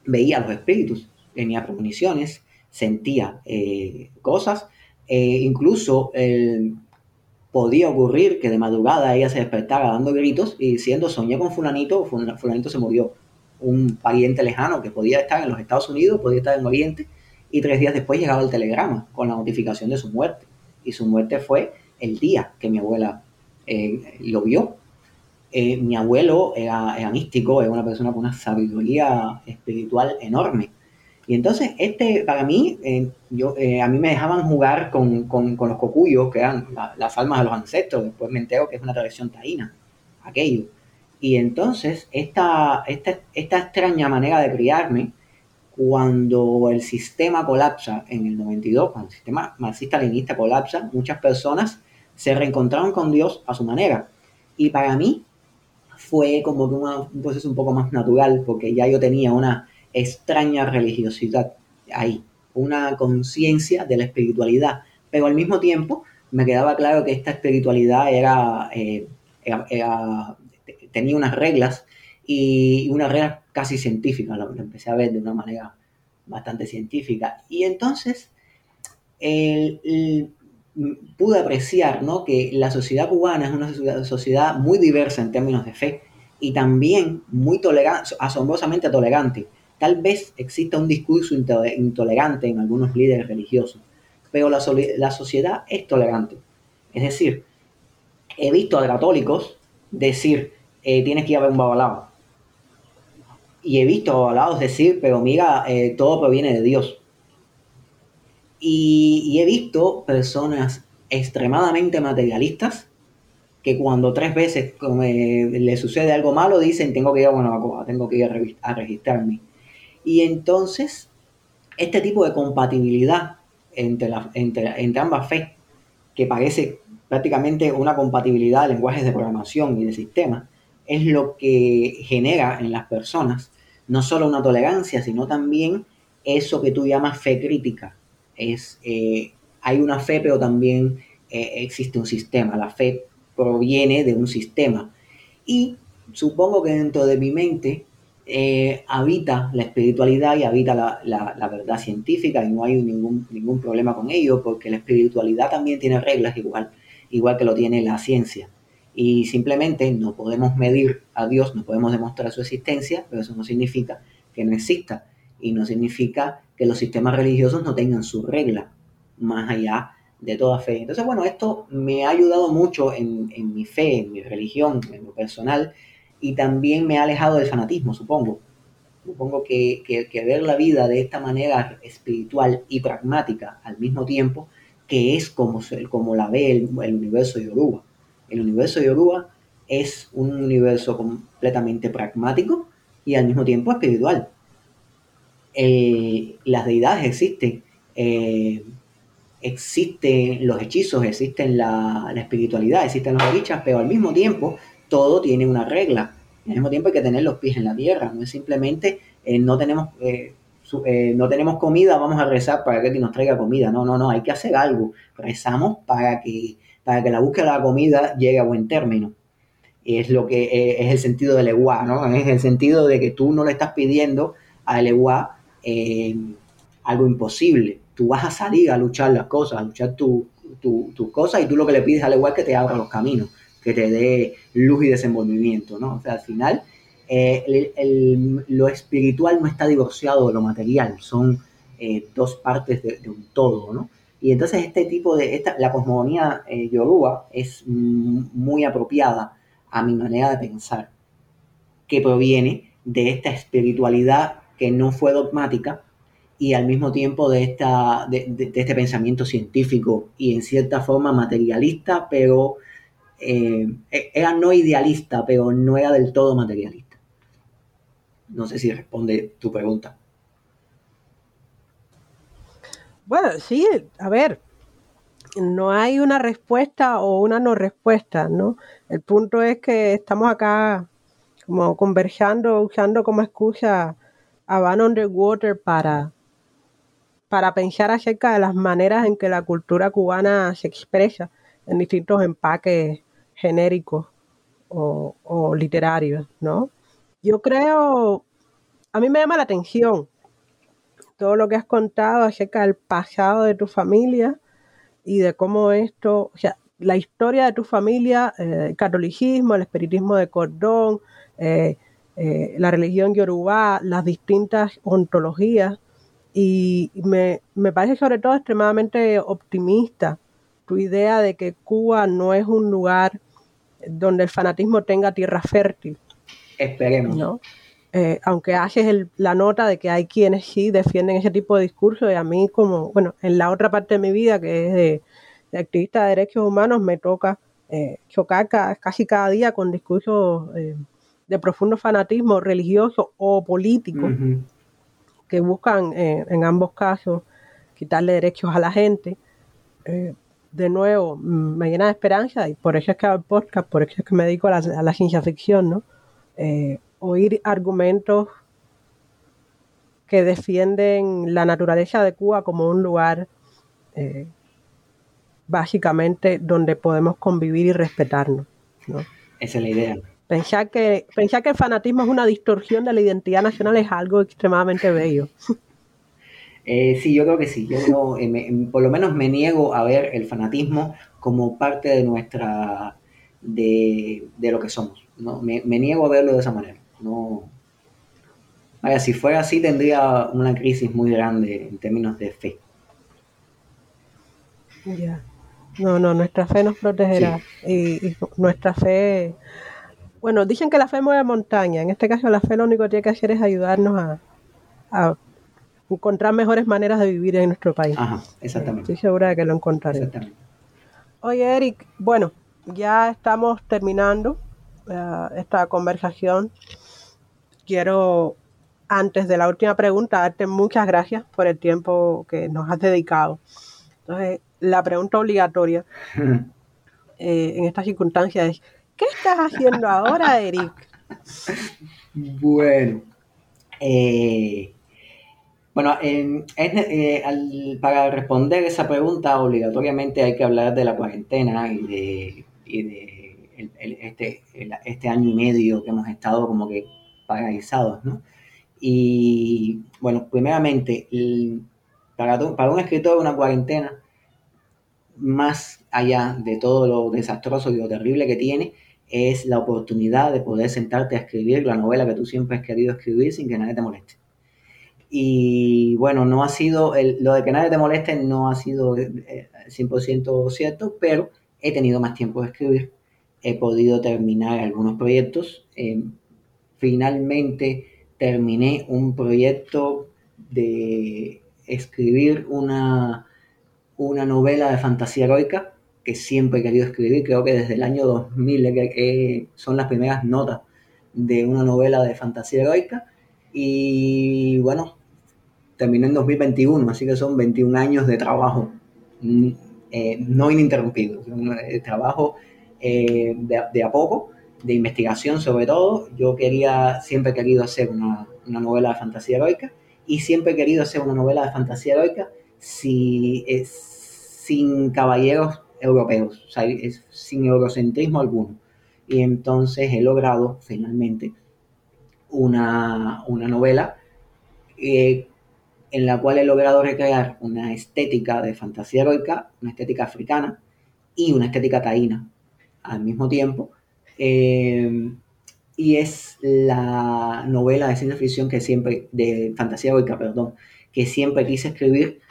veía los espíritus, tenía premoniciones, sentía eh, cosas, e incluso podía ocurrir que de madrugada ella se despertara dando gritos y diciendo soñé con fulanito, fulanito se murió. Un pariente lejano que podía estar en los Estados Unidos, podía estar en Oriente, y tres días después llegaba el telegrama con la notificación de su muerte. Y su muerte fue el día que mi abuela eh, lo vio. Eh, mi abuelo era, místico, era una persona con una sabiduría espiritual enorme. Y entonces, este, para mí, eh, yo, a mí me dejaban jugar con, los cocuyos, que eran las almas de los ancestros. Después me entero que es una tradición taína, aquello. Y entonces, esta, esta, esta extraña manera de criarme, cuando el sistema colapsa en el 92, cuando el sistema marxista-leninista colapsa, muchas personas se reencontraron con Dios a su manera. Y para mí fue como que un proceso un poco más natural, porque ya yo tenía una extraña religiosidad ahí, una conciencia de la espiritualidad, pero al mismo tiempo me quedaba claro que esta espiritualidad era, eh, tenía unas reglas y unas reglas casi científicas, lo, empecé a ver de una manera bastante científica. Y entonces, pude apreciar ¿no? que la sociedad cubana es una sociedad muy diversa en términos de fe y también muy tolerante, asombrosamente tolerante. Tal vez exista un discurso intolerante en algunos líderes religiosos, pero la, la sociedad es tolerante. Es decir, he visto a católicos decir, eh, tienes que ir a ver un babalao. Y he visto a babalaos decir, pero mira, eh, todo proviene de Dios. Y, he visto personas extremadamente materialistas que cuando tres veces le sucede algo malo dicen tengo que ir a Guanabacoa, tengo que ir a, registrarme. Y entonces, este tipo de compatibilidad entre, la, entre ambas fe, que parece prácticamente una compatibilidad de lenguajes de programación y de sistemas, es lo que genera en las personas no solo una tolerancia, sino también eso que tú llamas fe crítica, es, eh, hay una fe, pero también eh, existe un sistema. La fe proviene de un sistema. Y supongo que dentro de mi mente eh, habita la espiritualidad y habita la, verdad científica y no hay ningún, ningún problema con ello porque la espiritualidad también tiene reglas igual, igual que lo tiene la ciencia. Y simplemente no podemos medir a Dios, no podemos demostrar su existencia, pero eso no significa que no exista y no significa que los sistemas religiosos no tengan su regla más allá de toda fe. Entonces, bueno, esto me ha ayudado mucho en, mi fe, en mi religión, en lo personal, y también me ha alejado del fanatismo, supongo. Supongo que, ver la vida de esta manera espiritual y pragmática al mismo tiempo, que es como, como la ve el, el universo Yoruba. El universo Yoruba es un universo completamente pragmático y al mismo tiempo espiritual. Eh, las deidades existen, eh, existen los hechizos, existen la, espiritualidad, existen las dichas, pero al mismo tiempo todo tiene una regla. Al mismo tiempo hay que tener los pies en la tierra, no es simplemente eh, no tenemos no tenemos comida, vamos a rezar para que nos traiga comida. No, no, no, hay que hacer algo. Rezamos para que, para que la búsqueda de la comida llegue a buen término es lo que eh, es el sentido del EWA, ¿no? Es el sentido de que tú no le estás pidiendo al EWA eh, algo imposible. Tú vas a salir a luchar las cosas, a luchar tus cosas y tú lo que le pides al EWA es que te abra los caminos, que te dé luz y desenvolvimiento, ¿no? O sea, al final eh, lo espiritual no está divorciado de lo material, son dos partes de, un todo, ¿no? Y entonces este tipo de, esta, la cosmogonía yoruba es muy apropiada a mi manera de pensar, que proviene de esta espiritualidad que no fue dogmática y al mismo tiempo de, esta, de, este pensamiento científico y en cierta forma materialista, pero eh, e, era no idealista, pero no era del todo materialista. No sé si responde tu pregunta. Bueno, sí, a ver, no hay una respuesta o una no respuesta, ¿no? El punto es que estamos acá como conversando, usando como excusa a Van Underwater para, para pensar acerca de las maneras en que la cultura cubana se expresa en distintos empaques genéricos o, o literarios, ¿no? Yo creo, a mí me llama la atención todo lo que has contado acerca del pasado de tu familia, y de cómo esto, o sea, la historia de tu familia, eh, el catolicismo, el espiritismo de cordón, eh, eh, la religión yoruba, las distintas ontologías, y me, me parece sobre todo extremadamente optimista tu idea de que Cuba no es un lugar donde el fanatismo tenga tierra fértil. Esperemos. ¿no? Aunque haces la nota de que hay quienes sí defienden ese tipo de discurso, y a mí como, bueno, en la otra parte de mi vida, que es de, activista de derechos humanos, me toca eh, chocar casi cada día con discursos eh, de profundo fanatismo religioso o político que buscan eh, en ambos casos quitarle derechos a la gente. de nuevo, mm, me llena de esperanza y por eso es que hago el podcast, por eso es que me dedico a la, a la ciencia ficción, ¿no? Oír argumentos que defienden la naturaleza de Cuba como un lugar eh, básicamente donde podemos convivir y respetarnos. ¿no? Esa es la idea. Pensar que, pensar que el fanatismo es una distorsión de la identidad nacional es algo extremadamente bello. [LAUGHS] Eh, sí, yo creo que sí. Yo eh, por lo menos me niego a ver el fanatismo como parte de nuestra, de, lo que somos. ¿no? Me, me, niego a verlo de esa manera. No, Vaya, si fuera así tendría una crisis muy grande en términos de fe. Ya. No, no, nuestra fe nos protegerá. Y, nuestra fe. Bueno, dicen que la fe mueve montaña. En este caso, la fe lo único que tiene que hacer es ayudarnos a, encontrar mejores maneras de vivir en nuestro país. Ajá, exactamente. Estoy segura de que lo encontraré. Exactamente. Oye, Eric, bueno, ya estamos terminando eh, esta conversación. Quiero antes de la última pregunta, darte muchas gracias por el tiempo que nos has dedicado. Entonces, la pregunta obligatoria [LAUGHS] eh, en estas circunstancias es, ¿qué estás haciendo ahora, Eric? Bueno, eh, bueno, eh, para responder esa pregunta, obligatoriamente hay que hablar de la cuarentena y de, este, este año y medio que hemos estado como que paralizados, ¿no? Y bueno, primeramente, para, para un escritor una cuarentena, más allá de todo lo desastroso y lo terrible que tiene, es la oportunidad de poder sentarte a escribir la novela que tú siempre has querido escribir sin que nadie te moleste. Y bueno, no ha sido, lo de que nadie te moleste no ha sido 100% cierto, pero he tenido más tiempo de escribir, he podido terminar algunos proyectos. Finalmente terminé un proyecto de escribir una, una novela de fantasía heroica que siempre he querido escribir, creo que desde el año 2000 son las primeras notas de una novela de fantasía heroica. Y bueno, terminé en 2021, así que son 21 años de trabajo mm, eh, no ininterrumpido, de trabajo eh, de, a poco, de investigación sobre todo. Yo quería, siempre he querido hacer una, una novela de fantasía heroica y siempre he querido hacer una novela de fantasía heroica si, sin caballeros europeos, sin eurocentrismo alguno. Y entonces he logrado finalmente una, novela eh, en la cual he logrado recrear una estética de fantasía heroica, una estética africana y una estética taína al mismo tiempo. Eh, y es la novela de ciencia ficción que siempre, de fantasía heroica, perdón, que siempre quise escribir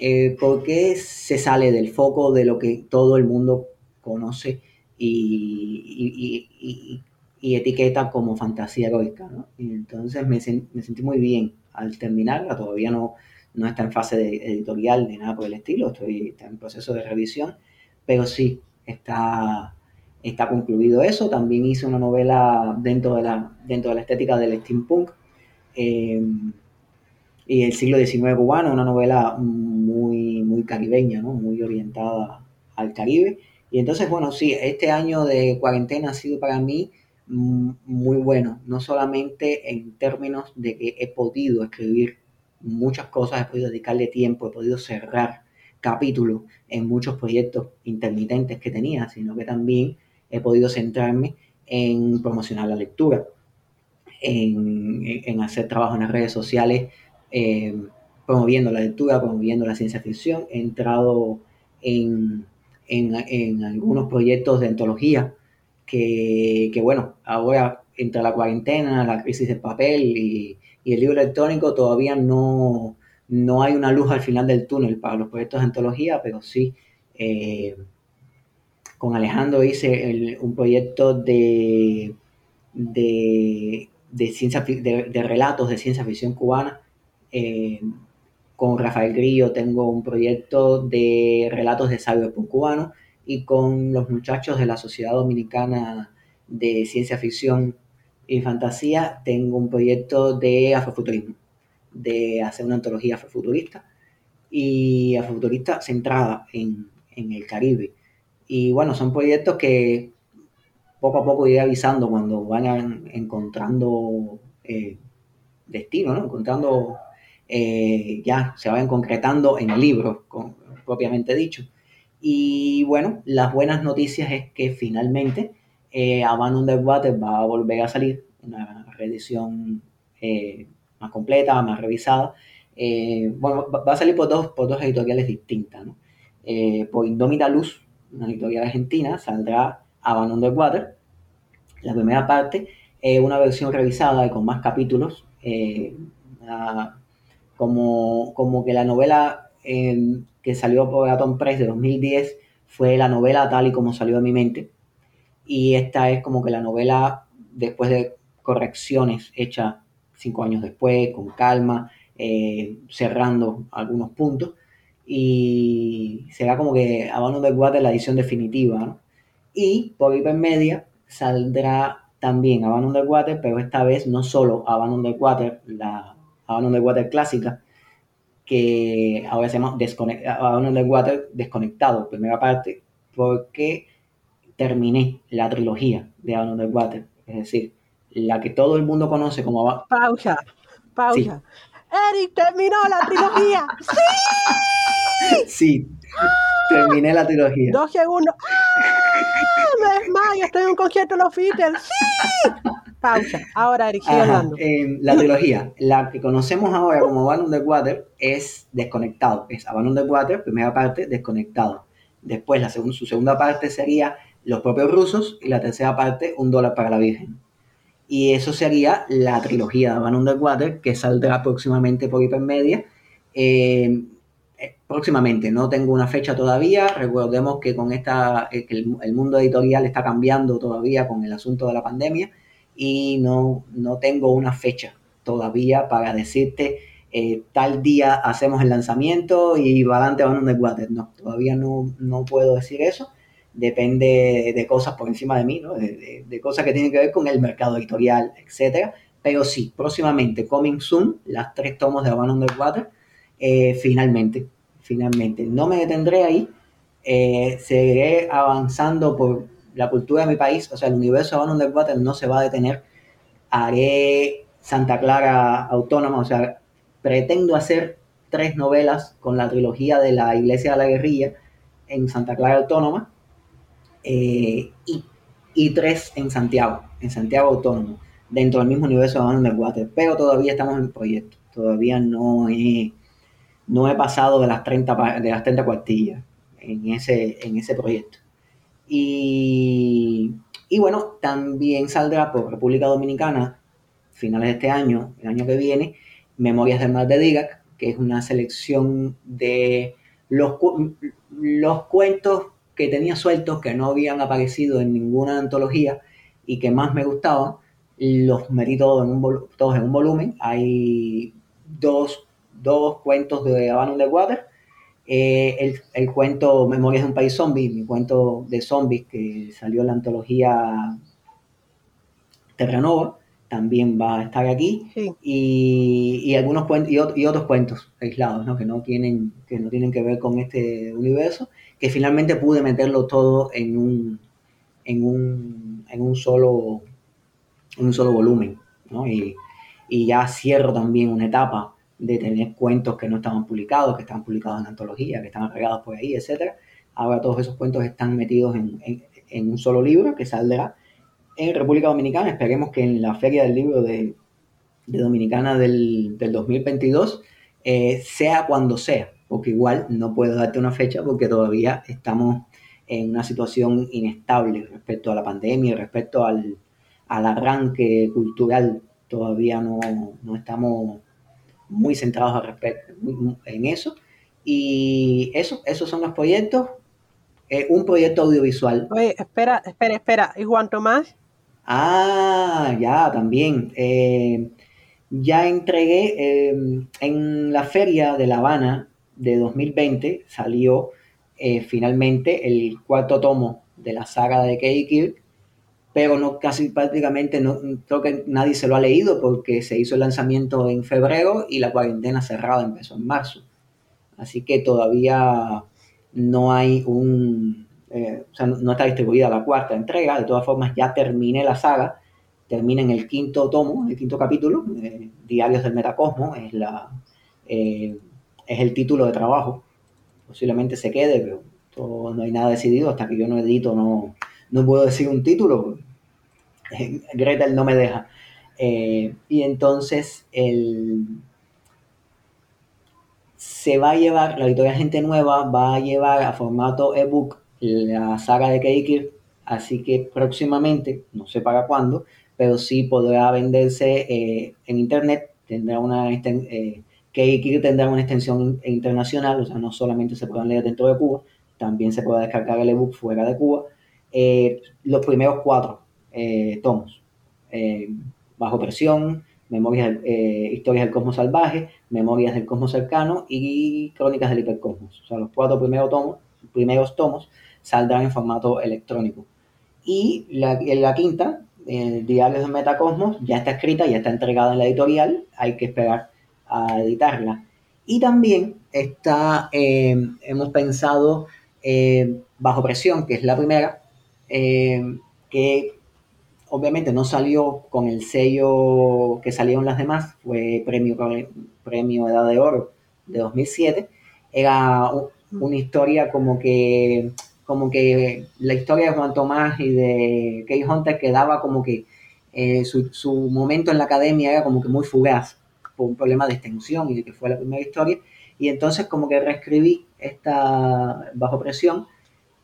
eh, porque se sale del foco de lo que todo el mundo conoce y, etiqueta como fantasía heroica. ¿no? Y entonces me, sentí muy bien al terminarla, todavía no, no está en fase de editorial ni nada por el estilo, estoy en proceso de revisión, pero sí, está, está concluido eso. También hice una novela dentro de la, dentro de la estética del steampunk. Eh, y el siglo XIX cubano, una novela muy, muy caribeña, ¿no? muy orientada al Caribe. Y entonces, bueno, sí, este año de cuarentena ha sido para mí muy bueno, no solamente en términos de que he podido escribir muchas cosas, he podido dedicarle tiempo, he podido cerrar capítulos en muchos proyectos intermitentes que tenía, sino que también he podido centrarme en promocionar la lectura, en, en hacer trabajo en las redes sociales eh, promoviendo la lectura, promoviendo la ciencia ficción. He entrado en, en, algunos proyectos de antología que, que, bueno, ahora entre la cuarentena, la crisis del papel y, y, el libro electrónico todavía no, no hay una luz al final del túnel para los proyectos de antología, pero sí. Eh, con Alejandro hice un proyecto de, de, ciencia, de, relatos de ciencia ficción cubana eh, con Rafael Grillo tengo un proyecto de relatos de cyberpunk cubano y con los muchachos de la Sociedad Dominicana de Ciencia Ficción y Fantasía tengo un proyecto de afrofuturismo, de hacer una antología afrofuturista y afrofuturista centrada en, el Caribe. Y bueno, son proyectos que poco a poco iré avisando cuando vayan encontrando eh, destino, ¿no? encontrando eh, ya se vayan concretando en el libro, propiamente dicho. Y bueno, las buenas noticias es que finalmente eh, the Water va a volver a salir, una reedición eh, más completa, más revisada. Bueno, va a salir por dos, por dos editoriales distintas. ¿no? por Indómita Luz, una editorial argentina, saldrá Abandon the Water. La primera parte, una versión revisada y con más capítulos, como, como que la novela em, que salió por Atom Press de 2010 fue la novela tal y como salió de mi mente. Y esta es como que la novela después de correcciones hechas cinco años después, con calma, eh, cerrando algunos puntos. Y será como que Abandon the Water la edición definitiva. Y por Hypermedia saldrá también Abandon the Water, pero esta vez no solo Abandon the Water, la Abandon the Water clásica, que ahora se llama Abandon the Water desconectado, primera parte, porque terminé la trilogía de Abandon the Water, es decir, la que todo el mundo conoce como... Pausa, pausa. Eric terminó la trilogía. ¡Sí! [LAUGHS] Sí, terminé la trilogía. Dos segundos. ¡Ah! Me desmayo, estoy en un concierto de los Beatles. ¡Sí! Pausa. Ahora, sigue hablando. la trilogía, la que conocemos ahora como Abandon the Water, es desconectado. Es Abandon the Water, primera parte, desconectado. Después, la su segunda parte sería Los propios rusos y la tercera parte, Un dólar para la Virgen. y eso sería la trilogía de Van Underwater que saldrá próximamente por Hipermedia. Eh, próximamente, no tengo una fecha todavía. Recordemos que con esta, eh, el, mundo editorial está cambiando todavía con el asunto de la pandemia y no, no tengo una fecha todavía para decirte tal día hacemos el lanzamiento y va adelante Van Underwater. No, todavía no, no puedo decir eso depende de cosas por encima de mí, ¿no? de, cosas que tienen que ver con el mercado editorial, etcétera. Pero sí, próximamente, coming soon, las tres tomos de Underwater, eh, finalmente, finalmente. No me detendré ahí, eh, seguiré avanzando por la cultura de mi país, o sea, el universo Van Underwater no se va a detener. Haré Santa Clara Autónoma, o sea, pretendo hacer tres novelas con la trilogía de la Iglesia de la Guerrilla en Santa Clara Autónoma eh, y, tres en Santiago, en Santiago Autónomo, dentro del mismo universo de Underwater, pero todavía estamos en proyecto, todavía no he, no he pasado de las 30, de las 30 cuartillas en ese, en ese proyecto. Y, y bueno, también saldrá por República Dominicana, finales de este año, el año que viene, Memorias del Mar de Digac, que es una selección de los, los cuentos que tenía sueltos, que no habían aparecido en ninguna antología y que más me gustaban, los metí todos en un, todos en un volumen. Hay dos, dos cuentos de Havana Underwater. Eh, el, el, cuento Memorias de un país zombie, mi cuento de zombies que salió en la antología Terranova, también va a estar aquí. Y, y, algunos cuentos, y, otros cuentos aislados, ¿no? Que, no tienen, que no tienen que ver con este universo que finalmente pude meterlo todo en un, en un, en un, solo, un solo volumen. ¿no? Y, y, ya cierro también una etapa de tener cuentos que no estaban publicados, que estaban publicados en antología, que estaban regados por ahí, etc. Ahora todos esos cuentos están metidos en, en, un solo libro que saldrá en República Dominicana. Esperemos que en la Feria del Libro de, de Dominicana del, del 2022 eh, sea cuando sea porque igual no puedo darte una fecha porque todavía estamos en una situación inestable respecto a la pandemia, respecto al, arranque cultural. Todavía no, estamos muy centrados al respecto, en eso. Y eso, esos son los proyectos. un proyecto audiovisual. Oye, espera, espera, espera. ¿Y Juan Tomás? Ah, ya, también. Eh, ya entregué eh, en la feria de La Habana, de 2020 salió eh, finalmente el cuarto tomo de la saga de Katie Kirk, pero no casi prácticamente no creo que nadie se lo ha leído porque se hizo el lanzamiento en febrero y la cuarentena cerrada empezó en marzo. Así que todavía no hay un, eh, o sea, no está distribuida la cuarta entrega. De todas formas, ya terminé la saga, termina en el quinto tomo, el quinto capítulo, eh, Diarios del Metacosmo, es la es el título de trabajo. Posiblemente se quede, pero no hay nada decidido. Hasta que yo no edito, no, no puedo decir un título. [LAUGHS] Gretel no me deja. Eh, y entonces se va a llevar, la editorial Gente Nueva va a llevar a formato ebook la saga de Keikir, así que próximamente, no sé para cuándo, pero sí podrá venderse eh, en internet, tendrá una, eh, que tendrá una extensión internacional, o sea, no solamente se puedan leer dentro de Cuba, también se puede descargar el ebook fuera de Cuba. Eh, los primeros cuatro eh, tomos, eh, Bajo Presión, Memorias, Historias del Cosmos Salvaje, Memorias del Cosmos Cercano y Crónicas del Hipercosmos. O sea, los cuatro primeros tomos, primeros tomos saldrán en formato electrónico. Y la, la quinta, Diarios de Metacosmos, ya está escrita, ya está entregada en la editorial, hay que esperar a editarla. Y también está, eh, hemos pensado eh, Bajo Presión, que es la primera, eh, que obviamente no salió con el sello que salieron las demás, fue premio, premio Edad de Oro de 2007. Era una historia como que, como que la historia de Juan Tomás y de Kay Hunter quedaba como que su, su momento en la academia era como que muy fugaz un problema de extensión y que fue la primera historia. Y entonces como que reescribí esta bajo presión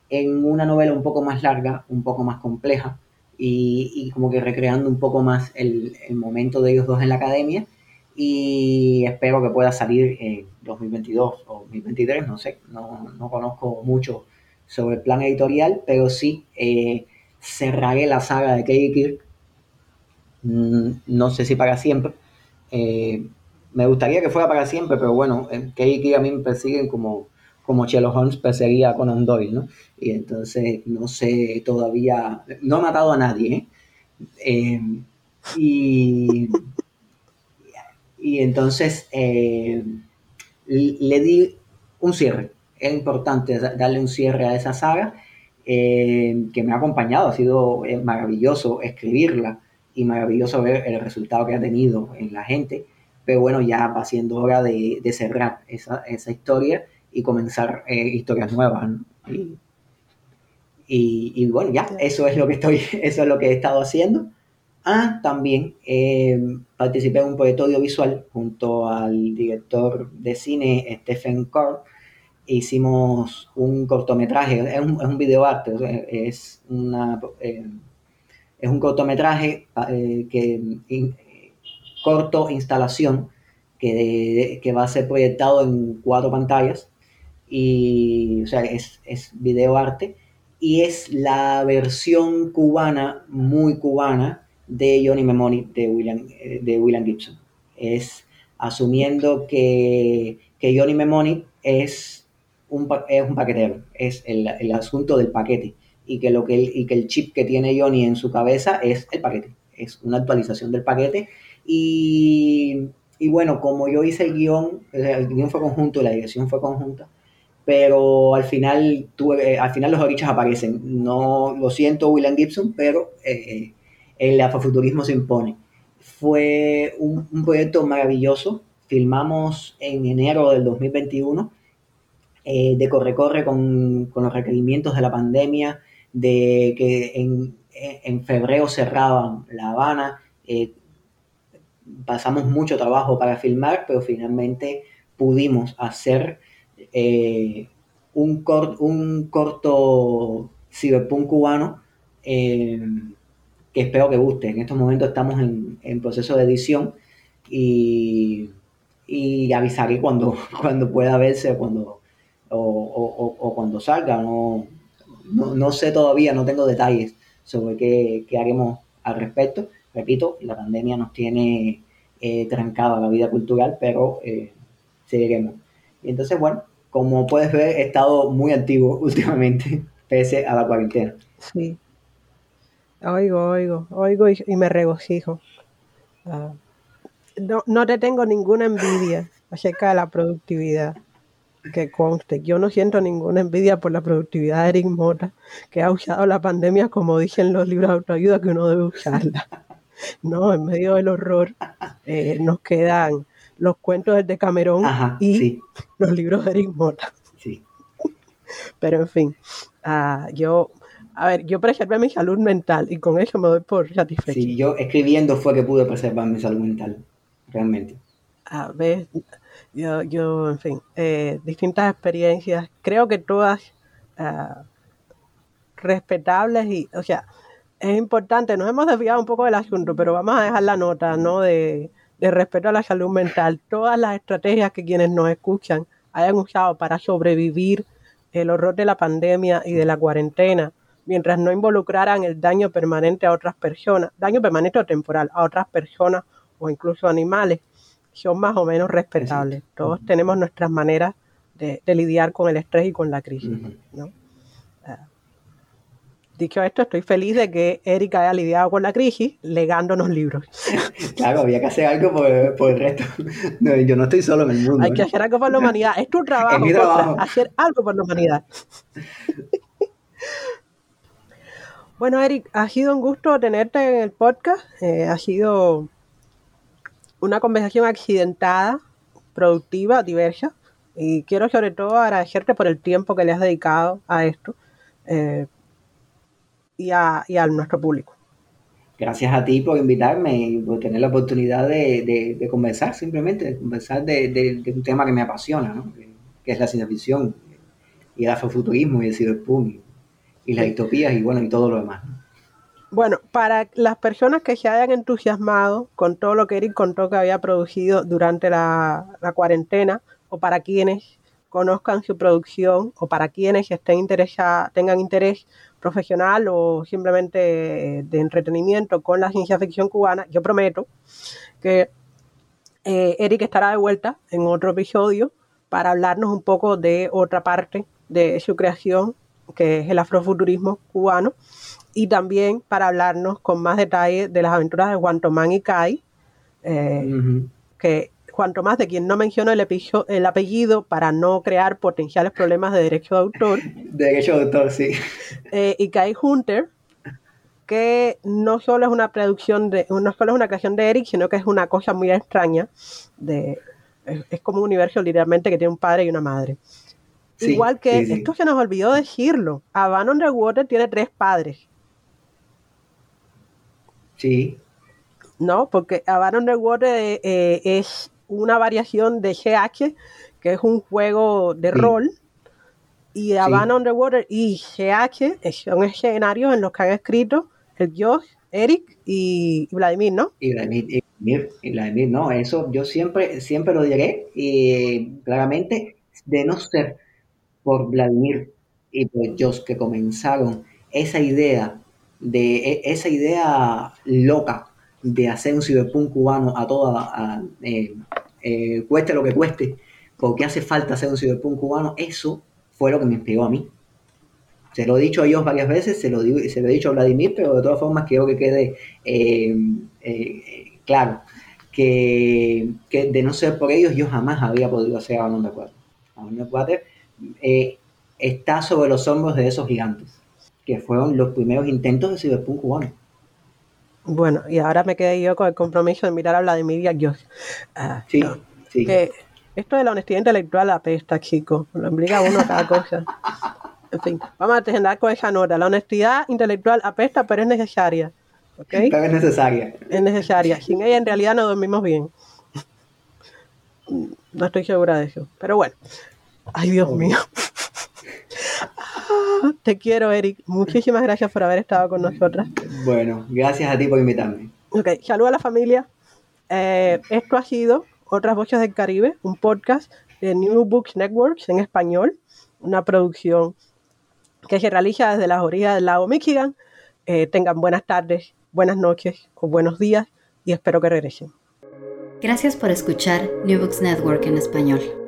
en una novela un poco más larga, un poco más compleja, y, como que recreando un poco más el, momento de ellos dos en la academia y espero que pueda salir en 2022 o 2023, no sé, no, no conozco mucho sobre el plan editorial, pero sí eh, cerraré la saga de Katie Kirk, mm, no sé si para siempre, eh, me gustaría que fuera para siempre, pero bueno, Katie Kirk a mí me persiguen como como Sherlock Holmes perseguía a Conan Doyle, ¿no? Y entonces no sé todavía, no ha matado a nadie, ¿eh? eh y, y entonces eh, le di un cierre. Es importante darle un cierre a esa saga eh, que me ha acompañado. Ha sido maravilloso escribirla y maravilloso ver el resultado que ha tenido en la gente. Pero bueno, ya va siendo hora de, de cerrar esa, esa historia y comenzar eh, historias nuevas. Y, bueno, ya, eso es lo que estoy, [LAUGHS] eso es lo que he estado haciendo. Ah, también eh, participé en un proyecto audiovisual junto al director de cine Stephen Core. Hicimos un cortometraje, es un, es un videoarte, es, una, eh, es un cortometraje que corto instalación que, que va a ser proyectado en cuatro pantallas y, o sea, es, es video arte, y es la versión cubana, muy cubana, de Johnny Memoni de William, eh, de William Gibson. Es asumiendo que, que Johnny Memoni es un, es un paquetero, es el, el, asunto del paquete, y que, lo que el, y que el chip que tiene Johnny en su cabeza es el paquete, es una actualización del paquete, y, y bueno, como yo hice el guion, el guion fue conjunto, la dirección fue conjunta, pero al final, tuve, eh, al final los orichas aparecen. No lo siento, William Gibson, pero eh, el afrofuturismo se impone. Fue un, proyecto maravilloso. Filmamos en enero del 2021 eh, de corre-corre con, con, los requerimientos de la pandemia, de que en, en febrero cerraban La Habana. pasamos mucho trabajo para filmar, pero finalmente pudimos hacer eh, un, un corto cyberpunk cubano eh, que espero que guste. En estos momentos estamos en, proceso de edición y, y, avisaré cuando, [LAUGHS] cuando pueda verse cuando, o, cuando salga. No, no, sé todavía, no tengo detalles sobre qué, haremos al respecto. Repito, la pandemia nos tiene eh, trancada la vida cultural, pero eh, seguiremos. Y entonces, bueno, como puedes ver, he estado muy activo [LAUGHS] últimamente, pese a la cuarentena. Sí. Oigo, oigo, oigo y, me regocijo. Ah, no, no te tengo ninguna envidia acerca de la productividad que conste. Yo no siento ninguna envidia por la productividad de Eric Mota, que ha usado la pandemia como dicen los libros de autoayuda que uno debe usarla. [LAUGHS] No, en medio del horror eh, nos quedan los cuentos de Decamerón y los libros de Eric Mota. Sí. [LAUGHS] Pero en fin, uh, yo, a ver, yo preservé mi salud mental y con eso me doy por satisfecho. Sí, yo escribiendo fue que pude preservar mi salud mental, realmente. A ver, yo, yo en fin, eh, distintas experiencias, creo que todas uh, respetables y, o sea, es importante, nos hemos desviado un poco del asunto, pero vamos a dejar la nota, ¿no? De, de respeto a la salud mental, todas las estrategias que quienes nos escuchan hayan usado para sobrevivir el horror de la pandemia y de la cuarentena, mientras no involucraran el daño permanente a otras personas, daño permanente o temporal a otras personas o incluso animales, son más o menos respetables. Todos tenemos nuestras maneras de, lidiar con el estrés y con la crisis. ¿no? Dicho esto, estoy feliz de que Erika haya lidiado con la crisis legándonos libros. [LAUGHS] Claro, había que hacer algo por, el resto. [LAUGHS] yo no estoy solo en el mundo. Hay que hacer algo por la humanidad. Es tu [LAUGHS] trabajo, es trabajo. hacer algo por la humanidad. bueno, Eric, ha sido un gusto tenerte en el podcast. Eh, ha sido una conversación accidentada, productiva, diversa. Y quiero sobre todo agradecerte por el tiempo que le has dedicado a esto. Eh, y a, y a nuestro público. Gracias a ti por invitarme y por tener la oportunidad de, de, conversar simplemente, de conversar de, un tema que me apasiona, ¿no? que, es la ciencia ficción y el afrofuturismo y el cyberpunk y, las distopías y bueno y todo lo demás. Bueno, para las personas que se hayan entusiasmado con todo lo que Eric contó que había producido durante la, cuarentena, o para quienes conozcan su producción, o para quienes estén interesados, tengan interés profesional o simplemente de entretenimiento con la ciencia ficción cubana, yo prometo que eh, Eric estará de vuelta en otro episodio para hablarnos un poco de otra parte de su creación, que es el afrofuturismo cubano y también para hablarnos con más detalle de las aventuras de Juan Tomás y Kai, eh, que Juan Tomás, de quien no menciono el, el, apellido para no crear potenciales problemas de derecho de autor. [LAUGHS] derecho de autor, sí. Eh, y Kai Hunter, que no solo es una producción de, no solo es una creación de Eric, sino que es una cosa muy extraña. De, es, como un universo literalmente que tiene un padre y una madre. Igual que, esto se nos olvidó decirlo, Van Underwater tiene tres padres. Sí. No, porque Avan Underwater eh, eh, es una variación de GH, que es un juego de rol. Y Avan Underwater y GH son escenarios en los que han escrito el Josh, Eric y Vladimir, ¿no? Y Vladimir, y Vladimir, no, eso yo siempre, siempre lo diré, y claramente, de no ser por Vladimir y por Josh que comenzaron esa idea de e, esa idea loca de hacer un cyberpunk cubano a toda, eh, eh, cueste lo que cueste, porque hace falta hacer un cyberpunk cubano, eso fue lo que me inspiró a mí. Se lo he dicho a ellos varias veces, se lo, lo he dicho a Vladimir, pero de todas formas quiero que quede eh, claro que, de no ser por ellos yo jamás habría podido hacer a de Water. Water está sobre los hombros de esos gigantes que fueron los primeros intentos de Cyberpunk cubano. Bueno, y ahora me quedé yo con el compromiso de mirar a Vladimir y a Dios. Ah, sí, sí. Que esto de la honestidad intelectual apesta, chicos. Lo implica uno cada cosa. En fin, vamos a terminar con esa nota. La honestidad intelectual apesta, pero es necesaria. ¿okay? Pero es necesaria. Es necesaria. Sin ella en realidad no dormimos bien. No estoy segura de eso. Pero bueno. Ay, Dios mío. [LAUGHS] Te quiero, Eric. Muchísimas gracias por haber estado con nosotras. Bueno, gracias a ti por invitarme. Ok, saludos a la familia. Eh, esto ha sido Otras Voces del Caribe, un podcast de New Books Networks en español, una producción que se realiza desde las orillas del lago Michigan. Eh, tengan buenas tardes, buenas noches o buenos días y espero que regresen. Gracias por escuchar New Books Network en español.